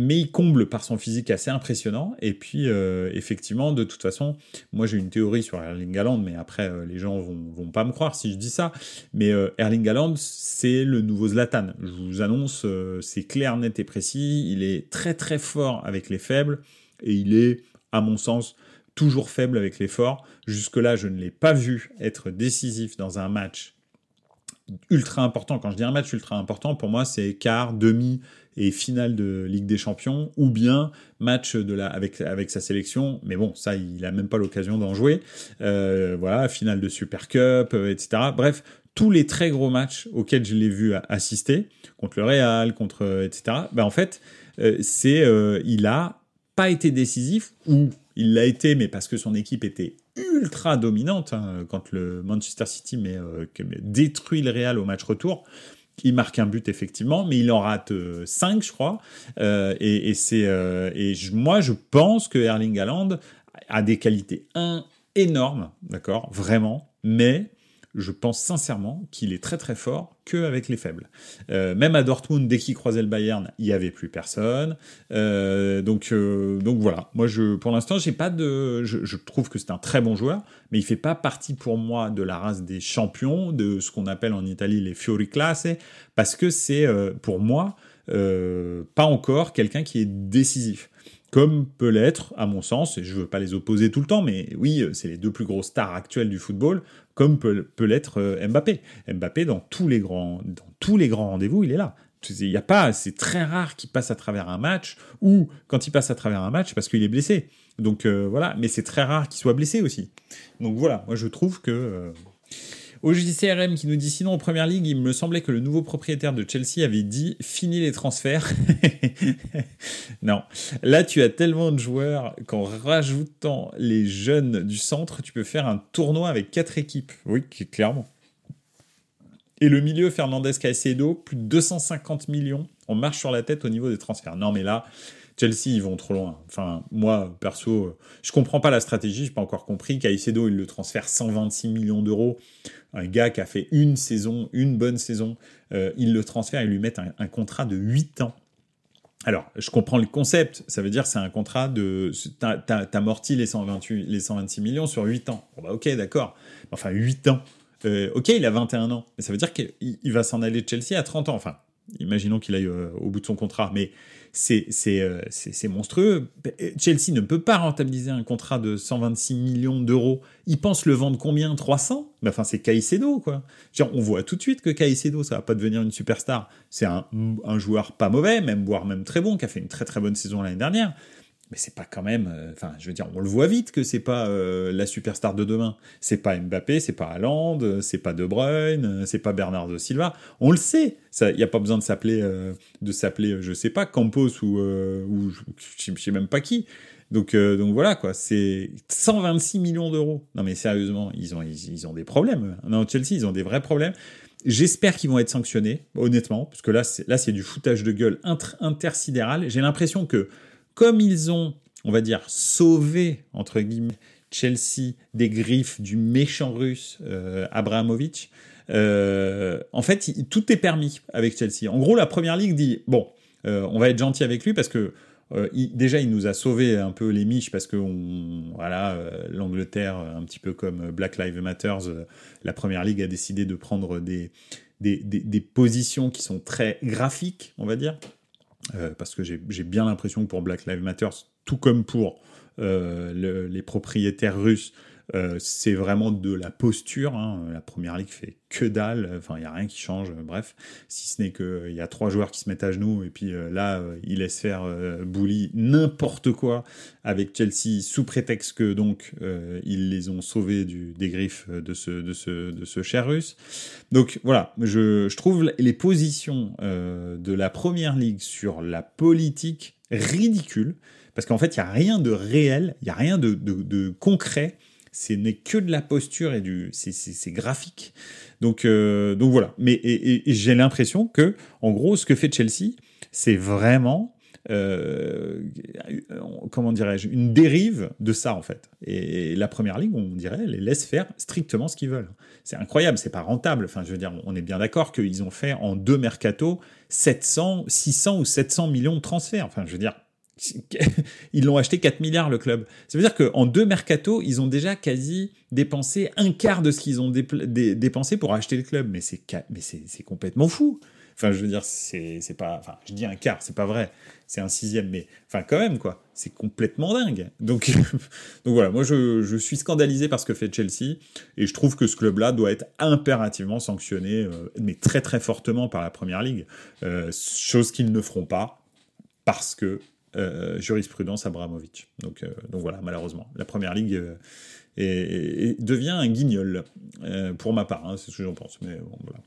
mais il comble par son physique assez impressionnant. Et puis, euh, effectivement, de toute façon, moi j'ai une théorie sur Erling Haaland, mais après, euh, les gens vont, vont pas me croire si je dis ça. Mais euh, Erling Haaland, c'est le nouveau Zlatan. Je vous annonce, c'est clair, net et précis. Il est très très fort avec les faibles, et il est, à mon sens, toujours faible avec les forts. Jusque-là, je ne l'ai pas vu être décisif dans un match ultra important. Quand je dis un match ultra important, pour moi, c'est quart, demi, et finale de Ligue des Champions, ou bien match de la, avec, avec sa sélection, mais bon, ça, il a même pas l'occasion d'en jouer. Euh, voilà, finale de Super Cup, euh, etc. Bref, tous les très gros matchs auxquels je l'ai vu assister, contre le Real, contre, euh, etc. Ben, en fait, c'est, il a pas été décisif, ou il l'a été, mais parce que son équipe était ultra dominante hein, quand le Manchester City mais, détruit le Real au match retour il marque un but effectivement, mais il en rate 5, euh, je crois. Euh, et, c'est euh, et moi, je pense que Erling Haaland a des qualités un énormes, d'accord, vraiment, mais je pense sincèrement qu'il est très très fort qu'avec les faibles. Euh, même à Dortmund, dès qu'il croisait le Bayern, il n'y avait plus personne. Euh, donc, euh, donc voilà, moi je, pour l'instant, j'ai pas de, je, trouve que c'est un très bon joueur, mais il fait pas partie pour moi de la race des champions, de ce qu'on appelle en Italie les fiori classe, parce que c'est pour moi pas encore quelqu'un qui est décisif comme peut l'être, à mon sens, et je ne veux pas les opposer tout le temps, mais oui, c'est les deux plus grosses stars actuelles du football, comme peut, l'être euh, Mbappé. Mbappé, dans tous les grands, grands rendez-vous, il est là. Il y a pas, c'est très rare qu'il passe à travers un match, ou quand il passe à travers un match, parce qu'il est blessé. Donc euh, voilà, mais c'est très rare qu'il soit blessé aussi. Donc voilà, moi je trouve que euh, au JCRM qui nous dit sinon en première ligue, il me semblait que le nouveau propriétaire de Chelsea avait dit fini les transferts. non, là tu as tellement de joueurs qu'en rajoutant les jeunes du centre, tu peux faire un tournoi avec quatre équipes. Oui, clairement. Et le milieu, Fernandez Caicedo, plus de 250 millions. On marche sur la tête au niveau des transferts. Non, mais là, Chelsea, ils vont trop loin. Enfin, moi, perso, je comprends pas la stratégie, j'ai pas encore compris. Caicedo, il le transfère 126 millions d'euros. Un gars qui a fait une saison, une bonne saison, euh, il le transfère et lui met un, contrat de 8 ans. Alors, je comprends le concept, ça veut dire c'est un contrat de... T'as amorti les, 128, les 126 millions sur 8 ans. Bah ok, d'accord. Enfin, 8 ans. Euh, ok, il a 21 ans, mais ça veut dire qu'il va s'en aller de Chelsea à 30 ans. Enfin, imaginons qu'il aille euh, au bout de son contrat, mais euh, c'est monstrueux. Chelsea ne peut pas rentabiliser un contrat de 126 millions d'euros. Ils pensent le vendre combien? 300 ben, Enfin, c'est Caicedo, quoi. on voit tout de suite que Caicedo, ça va pas devenir une superstar. C'est un, un joueur pas mauvais, même voire même très bon, qui a fait une très très bonne saison l'année dernière mais c'est pas quand même. Euh, enfin, je veux dire, on le voit vite que c'est pas euh, la superstar de demain. C'est pas Mbappé, c'est pas Haaland, c'est pas De Bruyne, c'est pas Bernardo Silva. On le sait. Il n'y a pas besoin de s'appeler, euh, de s'appeler, je sais pas, Campos ou, ou je, sais même pas qui. Donc, donc voilà quoi. C'est 126 millions d'euros. Non mais sérieusement, ils ont, ils, ont des problèmes. Non, Chelsea, ils ont des vrais problèmes. J'espère qu'ils vont être sanctionnés, honnêtement, parce que là, c'est, là, c'est du foutage de gueule intersidéral. J'ai l'impression que comme ils ont, on va dire, sauvé, entre guillemets, Chelsea des griffes du méchant russe euh, Abrahamovic, euh, en fait, tout est permis avec Chelsea. En gros, la première ligue dit bon, euh, on va être gentil avec lui parce que déjà, il nous a sauvé un peu les miches parce que voilà, l'Angleterre, un petit peu comme Black Lives Matter, la première ligue a décidé de prendre des, des positions qui sont très graphiques, on va dire. Euh, parce que j'ai bien l'impression que pour Black Lives Matter, tout comme pour euh, les propriétaires russes, euh, c'est vraiment de la posture. Hein. La première ligue fait que dalle. Enfin, il n'y a rien qui change. Bref, si ce n'est qu'il y a trois joueurs qui se mettent à genoux et puis là, ils laissent faire Bully n'importe quoi avec Chelsea sous prétexte que donc ils les ont sauvés du, des griffes de ce, de, cher russe. Donc voilà, je, trouve les positions de la première ligue sur la politique ridicule parce qu'en fait, il n'y a rien de réel, il n'y a rien de concret ce n'est que de la posture et du c'est graphique. Donc euh, donc voilà. Mais et, j'ai l'impression que en gros ce que fait Chelsea, c'est vraiment euh, comment dirais-je une dérive de ça en fait. Et, la première ligue, on dirait, les laisse faire strictement ce qu'ils veulent. C'est incroyable, c'est pas rentable. Enfin, je veux dire, on est bien d'accord qu'ils ont fait en deux mercato 700, 600 ou 700 millions de transferts. Enfin, je veux dire, ils l'ont acheté 4 milliards le club. Ça veut dire qu'en deux mercato, ils ont déjà quasi dépensé un quart de ce qu'ils ont dépensé pour acheter le club. Mais c'est complètement fou. Enfin, je veux dire, c'est pas. Enfin, je dis un quart, c'est pas vrai. C'est un sixième, mais enfin, quand même, quoi. C'est complètement dingue. Donc, donc voilà, moi, je, suis scandalisé par ce que fait Chelsea et je trouve que ce club-là doit être impérativement sanctionné, euh, mais très très fortement par la première ligue. Euh, chose qu'ils ne feront pas parce que jurisprudence Abramovic. Donc, euh, donc voilà, malheureusement. La première ligue euh, et, devient un guignol, euh, pour ma part, hein, c'est ce que j'en pense. Mais voilà.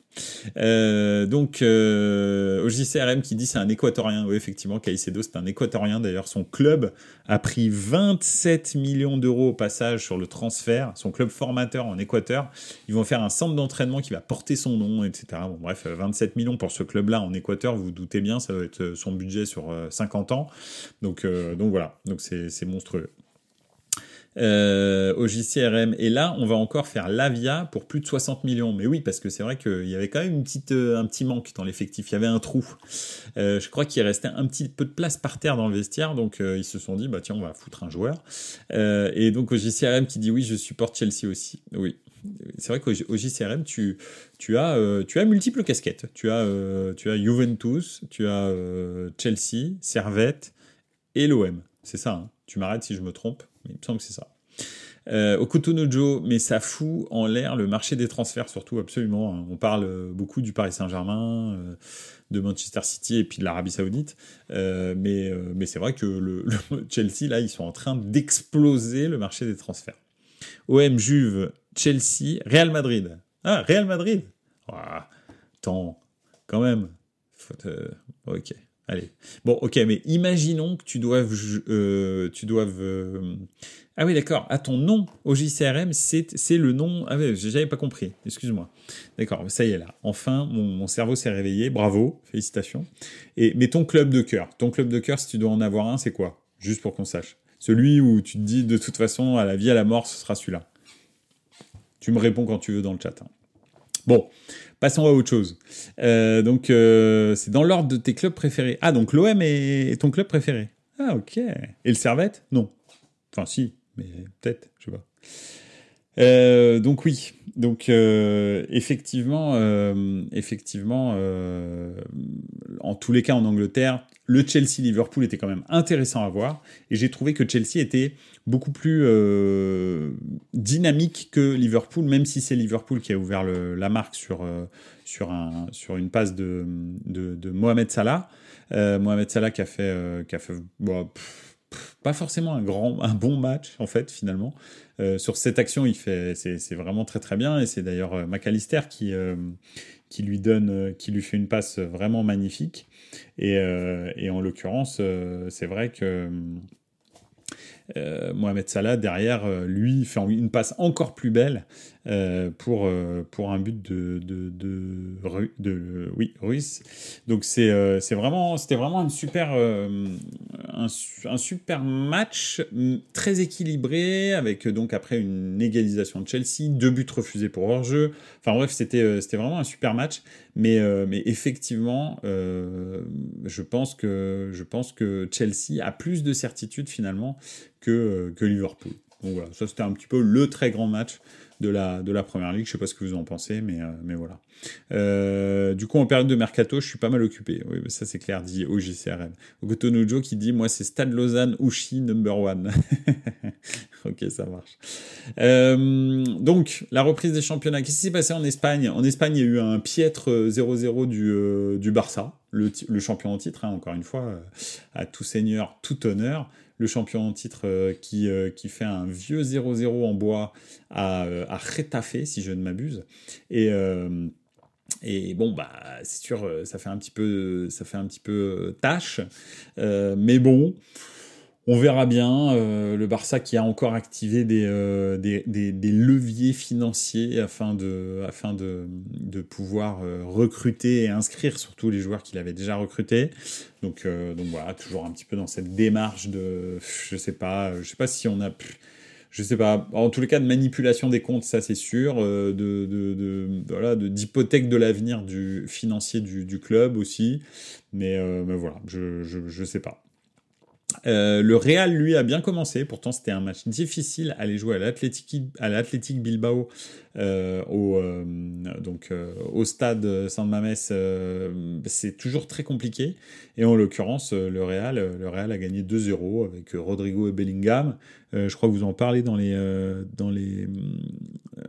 Euh, donc, euh, OJCRM qui dit c'est un équatorien. Oui, effectivement, Caicedo, c'est un équatorien. D'ailleurs, son club a pris 27 millions d'euros au passage sur le transfert. Son club formateur en Équateur. Ils vont faire un centre d'entraînement qui va porter son nom, etc. Bref, 27 millions pour ce club-là en Équateur, vous, vous doutez bien, ça va être son budget sur 50 ans. Donc, donc voilà, donc c'est monstrueux. Euh, au JCRM. Et là, on va encore faire l'Avia pour plus de 60 millions. Mais oui, parce que c'est vrai qu'il y avait quand même une petite, euh, un petit manque dans l'effectif. Il y avait un trou. Euh, je crois qu'il restait un petit peu de place par terre dans le vestiaire. Donc, ils se sont dit, bah tiens, on va foutre un joueur. et donc, au JCRM qui dit oui, je supporte Chelsea aussi. Oui. C'est vrai qu'au JCRM, tu, tu, as, tu as multiples casquettes. Tu as, tu as Juventus, tu as Chelsea, Servette et l'OM. C'est ça. Hein. Tu m'arrêtes si je me trompe il me semble que c'est ça. Euh, mais ça fout en l'air le marché des transferts, surtout, absolument. Hein. On parle euh, beaucoup du Paris Saint-Germain, euh, de Manchester City et puis de l'Arabie Saoudite. Euh, mais mais c'est vrai que le, Chelsea, là, ils sont en train d'exploser le marché des transferts. OM, Juve, Chelsea, Real Madrid. Ah, Real Madrid Attends, quand même. ok. Allez. Bon, ok, mais imaginons que tu doives, euh, tu doives. Euh, ah oui, d'accord. À ton nom au JCRM, c'est le nom. Ah oui, j'avais pas compris. Excuse-moi. D'accord, ça y est là. Enfin, mon, cerveau s'est réveillé. Bravo, félicitations. Et mais ton club de cœur, ton club de cœur, si tu dois en avoir un, c'est quoi? Juste pour qu'on sache. Celui où tu te dis de toute façon, à la vie, à la mort, ce sera celui-là. Tu me réponds quand tu veux dans le chat. Hein. Bon, Passons à autre chose. Euh, donc, euh, c'est dans l'ordre de tes clubs préférés. Ah, donc l'OM est ton club préféré. Ah, ok. Et le Servette? Non. Enfin, si, mais peut-être, je sais pas. Euh, donc oui, donc effectivement, effectivement, en tous les cas en Angleterre, le Chelsea-Liverpool était quand même intéressant à voir, et j'ai trouvé que Chelsea était beaucoup plus euh, dynamique que Liverpool, même si c'est Liverpool qui a ouvert la marque sur, euh, sur, un, sur une passe de, de, Mohamed Salah. Euh, Mohamed Salah qui a fait, qui a fait pas forcément un, grand, un bon match, en fait, finalement. sur cette action, il fait, c'est, vraiment très très bien, et c'est d'ailleurs McAllister qui, qui, lui donne, qui lui fait une passe vraiment magnifique. Et, et en l'occurrence, c'est vrai que euh, Mohamed Salah, derrière, euh, lui, fait une passe encore plus belle euh, pour, pour un but de, de, de, de oui, Ruiz. Donc c'est vraiment, c'était vraiment un super, un, un, super match très équilibré avec donc après une égalisation de Chelsea, deux buts refusés pour hors-jeu. Enfin bref, c'était c'était vraiment un super match. Mais, mais effectivement, je, pense que, je pense que Chelsea a plus de certitude finalement euh, que, Liverpool. Donc voilà, ça c'était un petit peu le très grand match de la, de la première ligue. Je sais pas ce que vous en pensez, mais, euh, mais voilà. Euh, du coup, en période de mercato, je suis pas mal occupé. Oui, ça c'est clair, dit OJCRM. Okotonojo qui dit Moi, c'est Stade Lausanne, Uchi, number one. ok, ça marche. donc, la reprise des championnats. Qu'est-ce qui s'est passé en Espagne? En Espagne, il y a eu un piètre 0-0 du, du Barça, le, le, champion en titre, hein, encore une fois, à tout seigneur, tout honneur le champion en titre euh, qui, euh, qui fait un vieux 0-0 en bois à, euh, à si je ne m'abuse. Et, et bon, bah, c'est sûr, ça fait un petit peu, ça fait un petit peu tâche. mais bon, on verra bien euh, le Barça qui a encore activé des, euh, leviers financiers afin de, pouvoir euh, recruter et inscrire surtout les joueurs qu'il avait déjà recrutés. Donc, donc voilà, toujours un petit peu dans cette démarche de, je sais pas, je sais pas si on a je sais pas, en tous les cas de manipulation des comptes, ça c'est sûr, de, de, de, voilà, d'hypothèque de l'avenir du financier du, du club aussi, mais, mais voilà, je, je, je sais pas. Euh, le Real, lui, a bien commencé. Pourtant, c'était un match difficile. Aller jouer à l'Athletic Bilbao, euh, au, euh, donc, au stade San Mames, c'est toujours très compliqué. Et en l'occurrence, le Real, le Real a gagné 2-0 avec Rodrigo et Bellingham. je crois que vous en parlez dans les, dans les,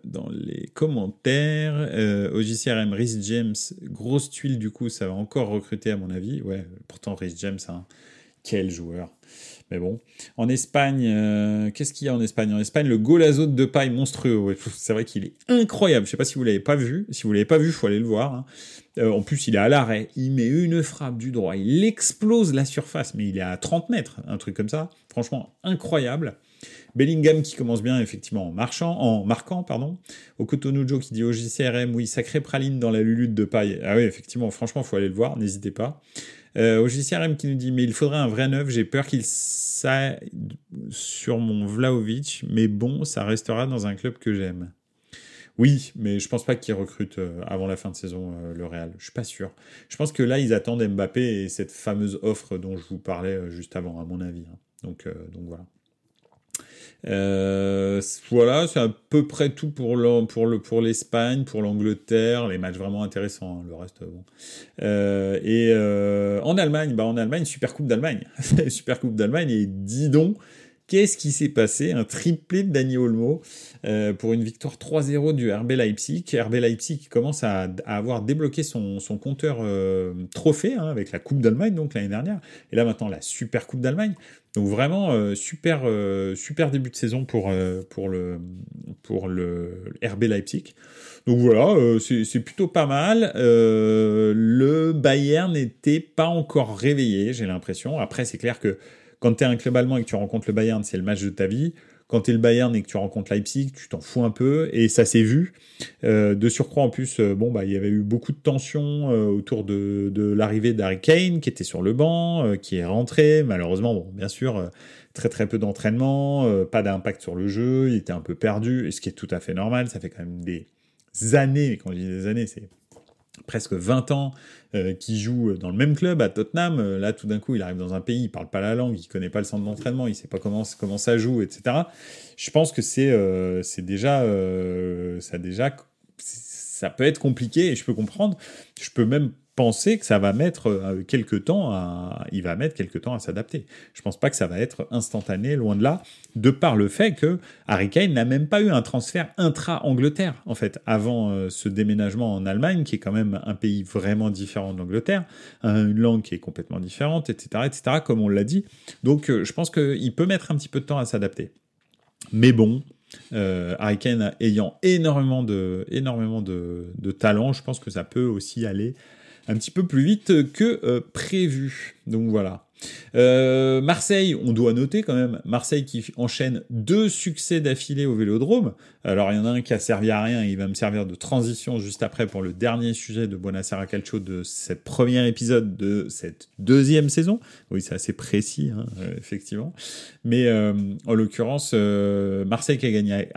dans les commentaires. au JCRM, Rhys James, grosse tuile du coup, ça va encore recruter à mon avis. Ouais, pourtant Rhys James, hein, quel joueur. Mais bon. En Espagne, euh, qu'est-ce qu'il y a en Espagne? En Espagne, le Golazo de paille monstrueux. c'est vrai qu'il est incroyable. Je sais pas si vous l'avez pas vu. Si vous l'avez pas vu, faut aller le voir. Hein. Euh, en plus, il est à l'arrêt. Il met une frappe du droit. Il explose la surface, mais il est à 30 mètres, un truc comme ça. Franchement, incroyable. Bellingham qui commence bien effectivement en marchant, en marquant, pardon. Okotonujo qui dit au JCRM, oui, sacré praline dans la lulutte de paille. Ah oui, effectivement, franchement, faut aller le voir, n'hésitez pas. Euh, au JCRM qui nous dit, mais il faudrait un vrai neuf, j'ai peur qu'il s'aille sur mon Vlaovic, mais bon, ça restera dans un club que j'aime. Oui, mais je pense pas qu'ils recrutent euh, avant la fin de saison euh, le Real. Je suis pas sûr. Je pense que là, ils attendent Mbappé et cette fameuse offre dont je vous parlais euh, juste avant, à mon avis. Hein. Donc, donc voilà. Voilà, c'est à peu près tout pour le, pour le pour l'Espagne, pour l'Angleterre, les matchs vraiment intéressants. Hein, le reste, bon. et en Allemagne, bah en Allemagne, Super Coupe d'Allemagne, Super Coupe d'Allemagne et dis donc, Qu'est-ce qui s'est passé? Un triplé de Dani Olmo euh, pour une victoire 3-0 du RB Leipzig. RB Leipzig commence à, avoir débloqué son, compteur euh, trophée hein, avec la Coupe d'Allemagne donc l'année dernière. Et là maintenant la Super Coupe d'Allemagne. Donc vraiment euh, super super début de saison pour pour le pour le RB Leipzig. Donc voilà, c'est plutôt pas mal. le Bayern n'était pas encore réveillé, j'ai l'impression. Après c'est clair que quand tu es un club allemand et que tu rencontres le Bayern, c'est le match de ta vie. Quand tu es le Bayern et que tu rencontres Leipzig, tu t'en fous un peu et ça s'est vu. Euh, de surcroît, en plus, euh, bon, bah, il y avait eu beaucoup de tensions euh, autour de, l'arrivée d'Harry Kane qui était sur le banc, qui est rentré. Malheureusement, bien sûr, très très peu d'entraînement, pas d'impact sur le jeu, il était un peu perdu, ce qui est tout à fait normal. Ça fait quand même des années, quand je dis des années, c'est presque 20 ans euh, qui joue dans le même club à Tottenham. Euh, là, tout d'un coup, il arrive dans un pays, il parle pas la langue, il connaît pas le centre d'entraînement, il sait pas comment, comment ça joue, etc. Je pense que c'est euh, déjà, ça déjà, ça peut être compliqué et je peux comprendre. Je peux même penser que ça va mettre euh, quelques temps à, il va mettre quelques temps à s'adapter. Je pense pas que ça va être instantané, loin de là, de par le fait que Harry Kane n'a même pas eu un transfert intra-Angleterre, en fait, avant euh, ce déménagement en Allemagne, qui est quand même un pays vraiment différent de l'Angleterre, une langue qui est complètement différente, etc., etc., comme on l'a dit. Donc, euh, je pense qu'il peut mettre un petit peu de temps à s'adapter. Mais bon, euh, Harry Kane ayant énormément de, énormément de talent, je pense que ça peut aussi aller un petit peu plus vite que euh, prévu. Donc voilà. Euh, Marseille, on doit noter quand même, Marseille qui enchaîne deux succès d'affilée au Vélodrome. Alors il y en a un qui a servi à rien, il va me servir de transition juste après pour le dernier sujet de Buonasera Calcio de ce premier épisode de cette deuxième saison. Oui, c'est assez précis, hein, euh, effectivement. Mais en l'occurrence, Marseille qui a gagné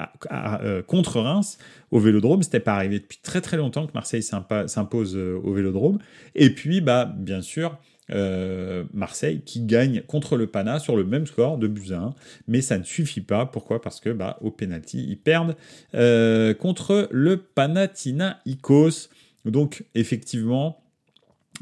contre Reims au Vélodrome. C'était pas arrivé depuis très très longtemps que Marseille s'impose euh, au Vélodrome. Et puis, bah, bien sûr, euh, Marseille qui gagne contre le Pana sur le même score de buts 1, mais ça ne suffit pas. Pourquoi? Parce que bah, au penalty, ils perdent euh, contre le Panathinaikos. Donc effectivement,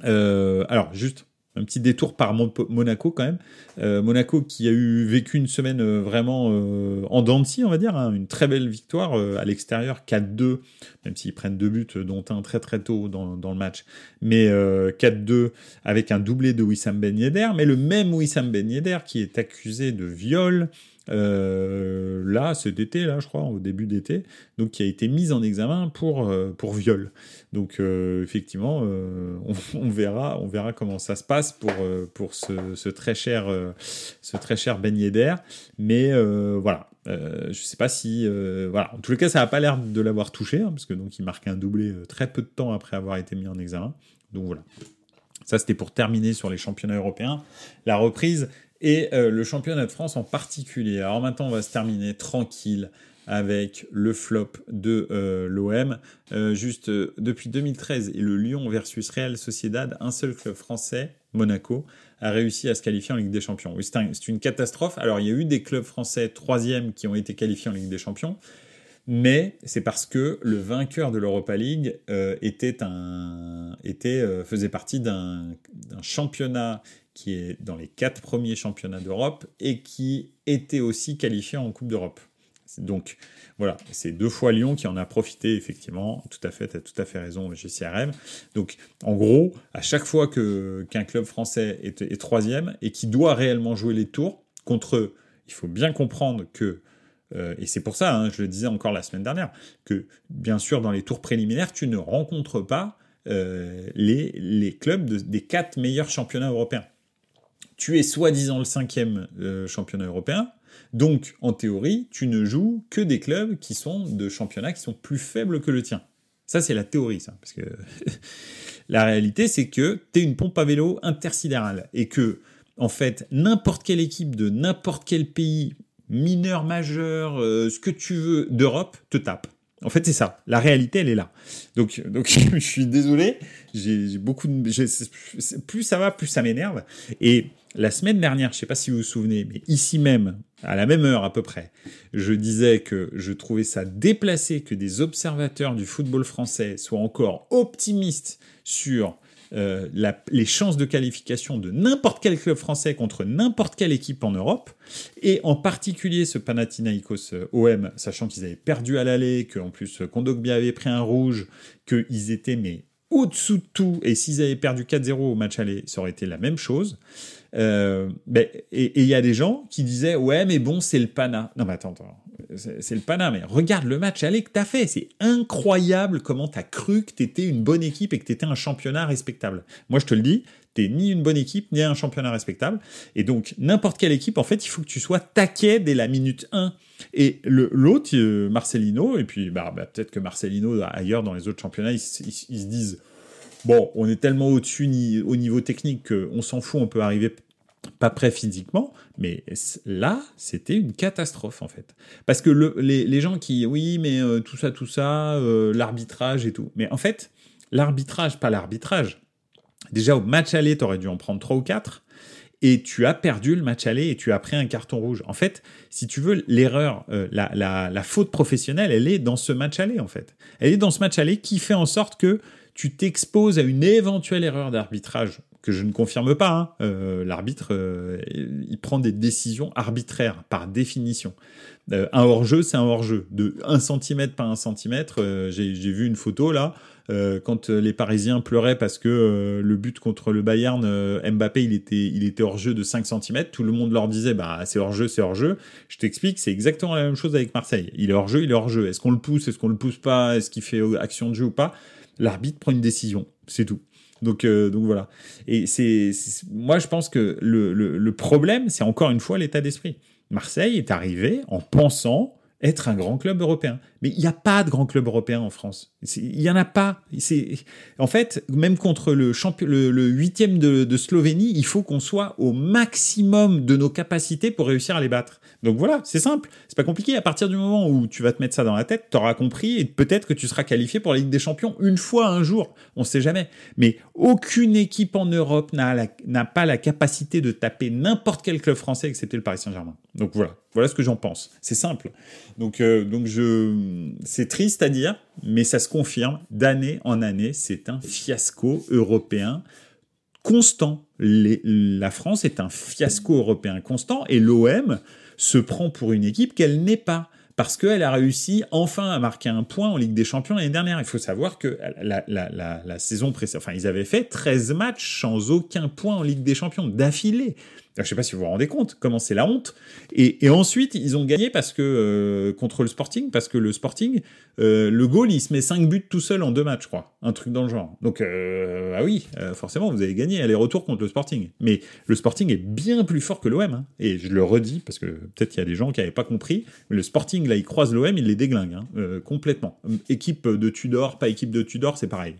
alors juste un petit détour par Monaco quand même. Euh, Monaco qui a eu vécu une semaine euh, vraiment euh, en dents on va dire, hein. une très belle victoire à l'extérieur, 4-2, même s'ils prennent deux buts, dont un très très tôt dans, dans le match, mais 4-2 avec un doublé de Wissam Ben Yedder, mais le même Wissam Ben Yedder qui est accusé de viol, là, cet été, là, je crois, au début d'été, donc qui a été mise en examen pour, pour viol. Donc, effectivement, on, verra, on verra comment ça se passe pour, pour ce, très cher, ce très cher Ben Yedder. Mais voilà, je sais pas si, voilà, en tous les cas, ça n'a pas l'air de l'avoir touché, hein, parce que donc il marque un doublé très peu de temps après avoir été mis en examen. Donc voilà. Ça, c'était pour terminer sur les championnats européens. La reprise, et euh, le championnat de France en particulier. Alors maintenant, on va se terminer tranquille avec le flop de euh, l'OM. Euh, juste depuis 2013 et le Lyon versus Real Sociedad, un seul club français, Monaco, a réussi à se qualifier en Ligue des Champions. C'est une catastrophe. Alors il y a eu des clubs français troisième qui ont été qualifiés en Ligue des Champions, mais c'est parce que le vainqueur de l'Europa League était un, était, faisait partie d'un championnat qui est dans les quatre premiers championnats d'Europe et qui était aussi qualifié en Coupe d'Europe. Donc voilà, c'est deux fois Lyon qui en a profité effectivement. Tout à fait, tu as tout à fait raison, GCRM. Donc en gros, à chaque fois que qu'un club français est, troisième et qui doit réellement jouer les tours contre eux, il faut bien comprendre que euh, et c'est pour ça, hein, je le disais encore la semaine dernière, que bien sûr dans les tours préliminaires, tu ne rencontres pas euh, les, les clubs des quatre meilleurs championnats européens tu es soi-disant le cinquième euh, championnat européen, Donc, en théorie, tu ne joues que des clubs qui sont de championnats qui sont plus faibles que le tien. Ça, c'est la théorie, ça. Parce que la réalité, c'est que tu es une pompe à vélo intersidérale et que, en fait, n'importe quelle équipe de n'importe quel pays, mineur, majeur, euh, ce que tu veux, d'Europe, te tape. En fait, c'est ça. La réalité, elle est là. Donc, donc je suis désolé. J'ai beaucoup. Plus ça va, plus ça m'énerve. Et la semaine dernière, je ne sais pas si vous vous souvenez, mais ici même, à la même heure à peu près, je disais que je trouvais ça déplacé que des observateurs du football français soient encore optimistes sur euh, les chances de qualification de n'importe quel club français contre n'importe quelle équipe en Europe, et en particulier ce Panathinaikos euh, OM, sachant qu'ils avaient perdu à l'aller, qu'en plus Kondogbia avait pris un rouge, qu'ils étaient mais au-dessous de tout, et s'ils avaient perdu 4-0 au match aller, ça aurait été la même chose. Ben, et il y a des gens qui disaient ouais mais bon c'est le Pana. Non mais attends, c'est le Pana, mais regarde le match allez que t'as fait. C'est incroyable comment t'as cru que t'étais une bonne équipe et que t'étais un championnat respectable. Moi, je te le dis, t'es ni une bonne équipe, ni un championnat respectable. Et donc, n'importe quelle équipe, en fait, il faut que tu sois taquet dès la minute 1. Et l'autre, euh, Marcelino, et puis bah, bah, peut-être que Marcelino, ailleurs dans les autres championnats, ils se disent bon, on est tellement au-dessus au niveau technique qu'on s'en fout, on peut arriver pas prêt physiquement, mais là, c'était une catastrophe en fait. Parce que les, gens qui, oui, mais euh, tout ça, tout ça, euh, l'arbitrage et tout. Mais en fait, l'arbitrage, pas l'arbitrage. Déjà, au match aller, tu aurais dû en prendre 3 ou 4. Et tu as perdu le match aller et tu as pris un carton rouge. En fait, si tu veux, l'erreur, euh, la, la faute professionnelle, elle est dans ce match aller en fait. Elle est dans ce match aller qui fait en sorte que tu t'exposes à une éventuelle erreur d'arbitrage que je ne confirme pas. Hein. Euh, l'arbitre, euh, il prend des décisions arbitraires par définition. Euh, un hors-jeu, c'est un hors-jeu. De 1 cm par 1 cm, j'ai vu une photo là, quand les Parisiens pleuraient parce que le but contre le Bayern, Mbappé, il était, il était hors-jeu de 5 cm, tout le monde leur disait, bah c'est hors-jeu, c'est hors-jeu. Je t'explique, c'est exactement la même chose avec Marseille. Il est hors-jeu, il est hors-jeu. Est-ce qu'on le pousse, est-ce qu'on le pousse pas, est-ce qu'il fait action de jeu ou pas? L'arbitre prend une décision, c'est tout. Donc, euh, donc voilà. Et c'est, moi, je pense que le, problème, c'est encore une fois l'état d'esprit. Marseille est arrivé en pensant être un grand club européen. Mais il n'y a pas de grand club européen en France. Il n'y en a pas. En fait, même contre le, champion, le, huitième de, Slovénie, il faut qu'on soit au maximum de nos capacités pour réussir à les battre. Donc voilà, c'est simple, c'est pas compliqué. À partir du moment où tu vas te mettre ça dans la tête, tu auras compris et peut-être que tu seras qualifié pour la Ligue des Champions une fois un jour. On sait jamais. Mais aucune équipe en Europe n'a pas la capacité de taper n'importe quel club français excepté le Paris Saint-Germain. Donc voilà, voilà ce que j'en pense. C'est simple. Donc, euh, donc je, c'est triste à dire, mais ça se confirme d'année en année. C'est un fiasco européen constant. la France est un fiasco européen constant et l'OM se prend pour une équipe qu'elle n'est pas parce qu'elle a réussi enfin à marquer un point en Ligue des Champions l'année dernière. Il faut savoir que la, saison précédente, enfin, ils avaient fait 13 matchs sans aucun point en Ligue des Champions d'affilée. Je ne sais pas si vous vous rendez compte comment c'est la honte. Et, ensuite, ils ont gagné parce que euh, contre le Sporting, parce que le Sporting, euh, le goal, il se met 5 buts tout seul en deux matchs, je crois. Un truc dans le genre. Donc, euh, ah oui, forcément, vous avez gagné aller-retour contre le Sporting. Mais le Sporting est bien plus fort que l'OM. Hein. Et je le redis, parce que peut-être qu'il y a des gens qui n'avaient pas compris. Mais le Sporting, là, il croise l'OM, il les déglingue, hein, complètement. Équipe de Tudor, pas équipe de Tudor, c'est pareil.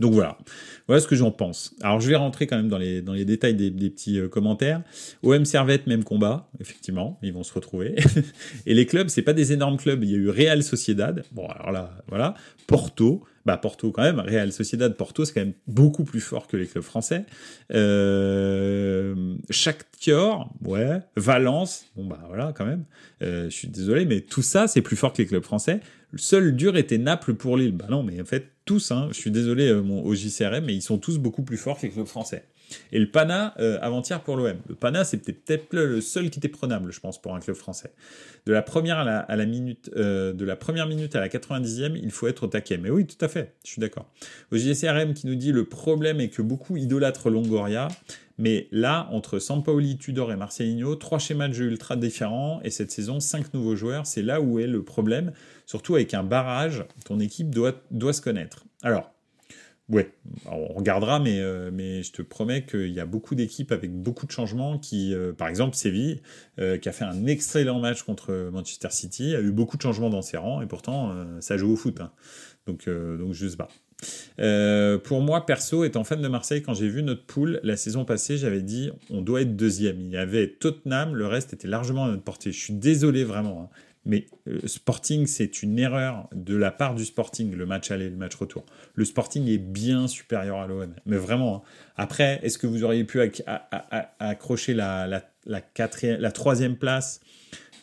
Donc voilà, voilà ce que j'en pense. Alors je vais rentrer quand même dans les, dans les détails des, petits euh, commentaires. OM Servette, même combat, effectivement, ils vont se retrouver. Et les clubs, c'est pas des énormes clubs. Il y a eu Real Sociedad, bon alors là, voilà, Porto, bah Porto quand même, Real Sociedad, Porto, c'est quand même beaucoup plus fort que les clubs français. Euh, Shakhtar, ouais, Valence, bon bah voilà quand même. Euh, je suis désolé, mais tout ça, c'est plus fort que les clubs français. Le seul dur était Naples pour Lille. Bah non, mais en fait, tous, hein, je suis désolé euh, mon, au JCRM, mais ils sont tous beaucoup plus forts que les clubs français. Et le Pana, euh, avant-hier pour l'OM. Le Pana, c'est peut-être le seul qui était prenable, je pense, pour un club français. De la première à la, minute, euh, de la première minute à la 90e, il faut être au taquet. Mais oui, tout à fait, je suis d'accord. Au JCRM qui nous dit le problème est que beaucoup idolâtrent Longoria, mais là, entre Sampaoli, Tudor et Marcelinho, trois schémas de jeu ultra différents et cette saison, cinq nouveaux joueurs, c'est là où est le problème. Surtout avec un barrage, ton équipe doit, doit se connaître. Alors, Ouais, on regardera, mais, euh, mais je te promets qu'il y a beaucoup d'équipes avec beaucoup de changements qui, euh, par exemple, Séville, euh, qui a fait un excellent match contre Manchester City, a eu beaucoup de changements dans ses rangs, et pourtant, ça joue au foot. Hein. Donc, donc, je sais pas. pour moi, perso, étant fan de Marseille, quand j'ai vu notre poule la saison passée, j'avais dit on doit être deuxième. Il y avait Tottenham, le reste était largement à notre portée. Je suis désolé vraiment. Hein. Mais euh, Sporting, c'est une erreur de la part du Sporting, le match aller, le match retour. Le Sporting est bien supérieur à l'OM. Mais vraiment. Hein. Après, est-ce que vous auriez pu accrocher la, troisième place?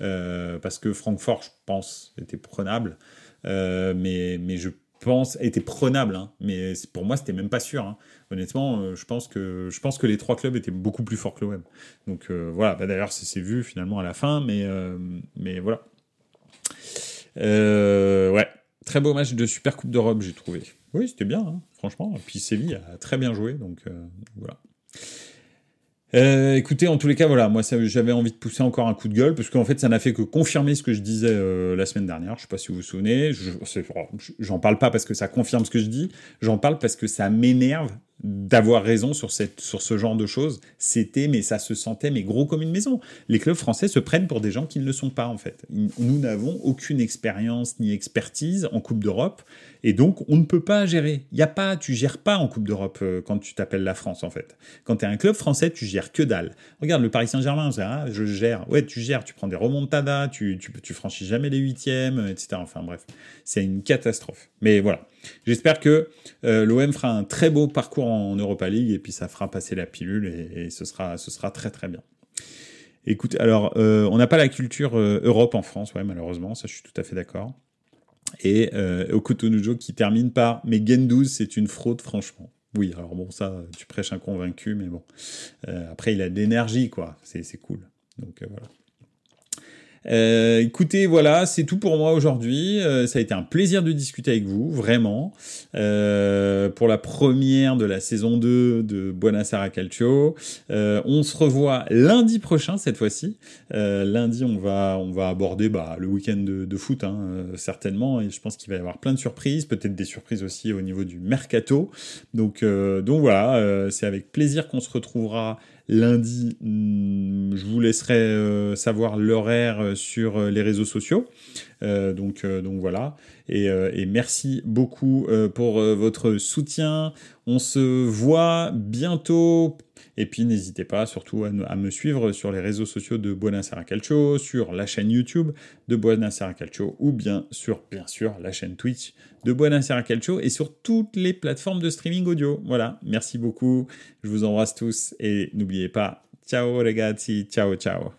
Euh, Parce que Francfort, je pense, était prenable. Euh, mais, je pense, était prenable. Hein. mais pour moi, c'était même pas sûr. Hein. Honnêtement, je pense, que, les trois clubs étaient beaucoup plus forts que l'OM. Donc voilà, bah, d'ailleurs, c'est vu finalement à la fin. Mais voilà. Euh, ouais, très beau match de Super Coupe d'Europe, j'ai trouvé. Oui, c'était bien, hein, franchement. Et puis Séville a très bien joué, donc euh, voilà. Euh, écoutez, en tous les cas, voilà, moi j'avais envie de pousser encore un coup de gueule, parce qu'en fait ça n'a fait que confirmer ce que je disais la semaine dernière. Je sais pas si vous vous souvenez. J'en parle pas parce que ça confirme ce que je dis. J'en parle parce que ça m'énerve d'avoir raison sur, cette, sur ce genre de choses. C'était, mais ça se sentait, mais gros comme une maison. Les clubs français se prennent pour des gens qui ne le sont pas, en fait. Nous n'avons aucune expérience ni expertise en Coupe d'Europe, et donc on ne peut pas gérer. Il y a pas, tu gères pas en Coupe d'Europe euh, quand tu t'appelles la France, en fait. Quand tu es un club français, tu gères que dalle. Regarde le Paris Saint-Germain, ah, je gère. Ouais, tu gères, tu prends des remontadas, tu, tu, tu franchis jamais les huitièmes, etc. Enfin bref, c'est une catastrophe. Mais voilà. J'espère que euh, l'OM fera un très beau parcours en Europa League et puis ça fera passer la pilule et, ce, sera, ce sera très très bien. Écoute, alors, euh, on n'a pas la culture euh, Europe en France, ouais, malheureusement, ça je suis tout à fait d'accord. Et Okotonujo qui termine par Mais Gendouzi, c'est une fraude, franchement. Oui, alors bon, ça, tu prêches un convaincu, mais bon. après, il a de l'énergie, quoi. C'est cool. Donc voilà. Euh, écoutez, voilà, c'est tout pour moi aujourd'hui. Euh, ça a été un plaisir de discuter avec vous, vraiment. Euh, pour la première de la saison 2 de Buonasera Calcio. Euh, on se revoit lundi prochain, cette fois-ci. Euh, lundi, on va, on va aborder bah, le week-end de, foot, hein, certainement. Et je pense qu'il va y avoir plein de surprises, peut-être des surprises aussi au niveau du mercato. Donc, donc voilà, c'est avec plaisir qu'on se retrouvera Lundi, hmm, je vous laisserai euh, savoir l'horaire euh, sur euh, les réseaux sociaux. donc, donc voilà. Et, et merci beaucoup pour votre soutien. On se voit bientôt et puis n'hésitez pas surtout à, me suivre sur les réseaux sociaux de Buonasera Calcio, sur la chaîne YouTube de Buonasera Calcio ou bien sur bien sûr la chaîne Twitch de Buonasera Calcio et sur toutes les plateformes de streaming audio. Voilà, merci beaucoup, je vous embrasse tous et n'oubliez pas, ciao ragazzi, ciao ciao.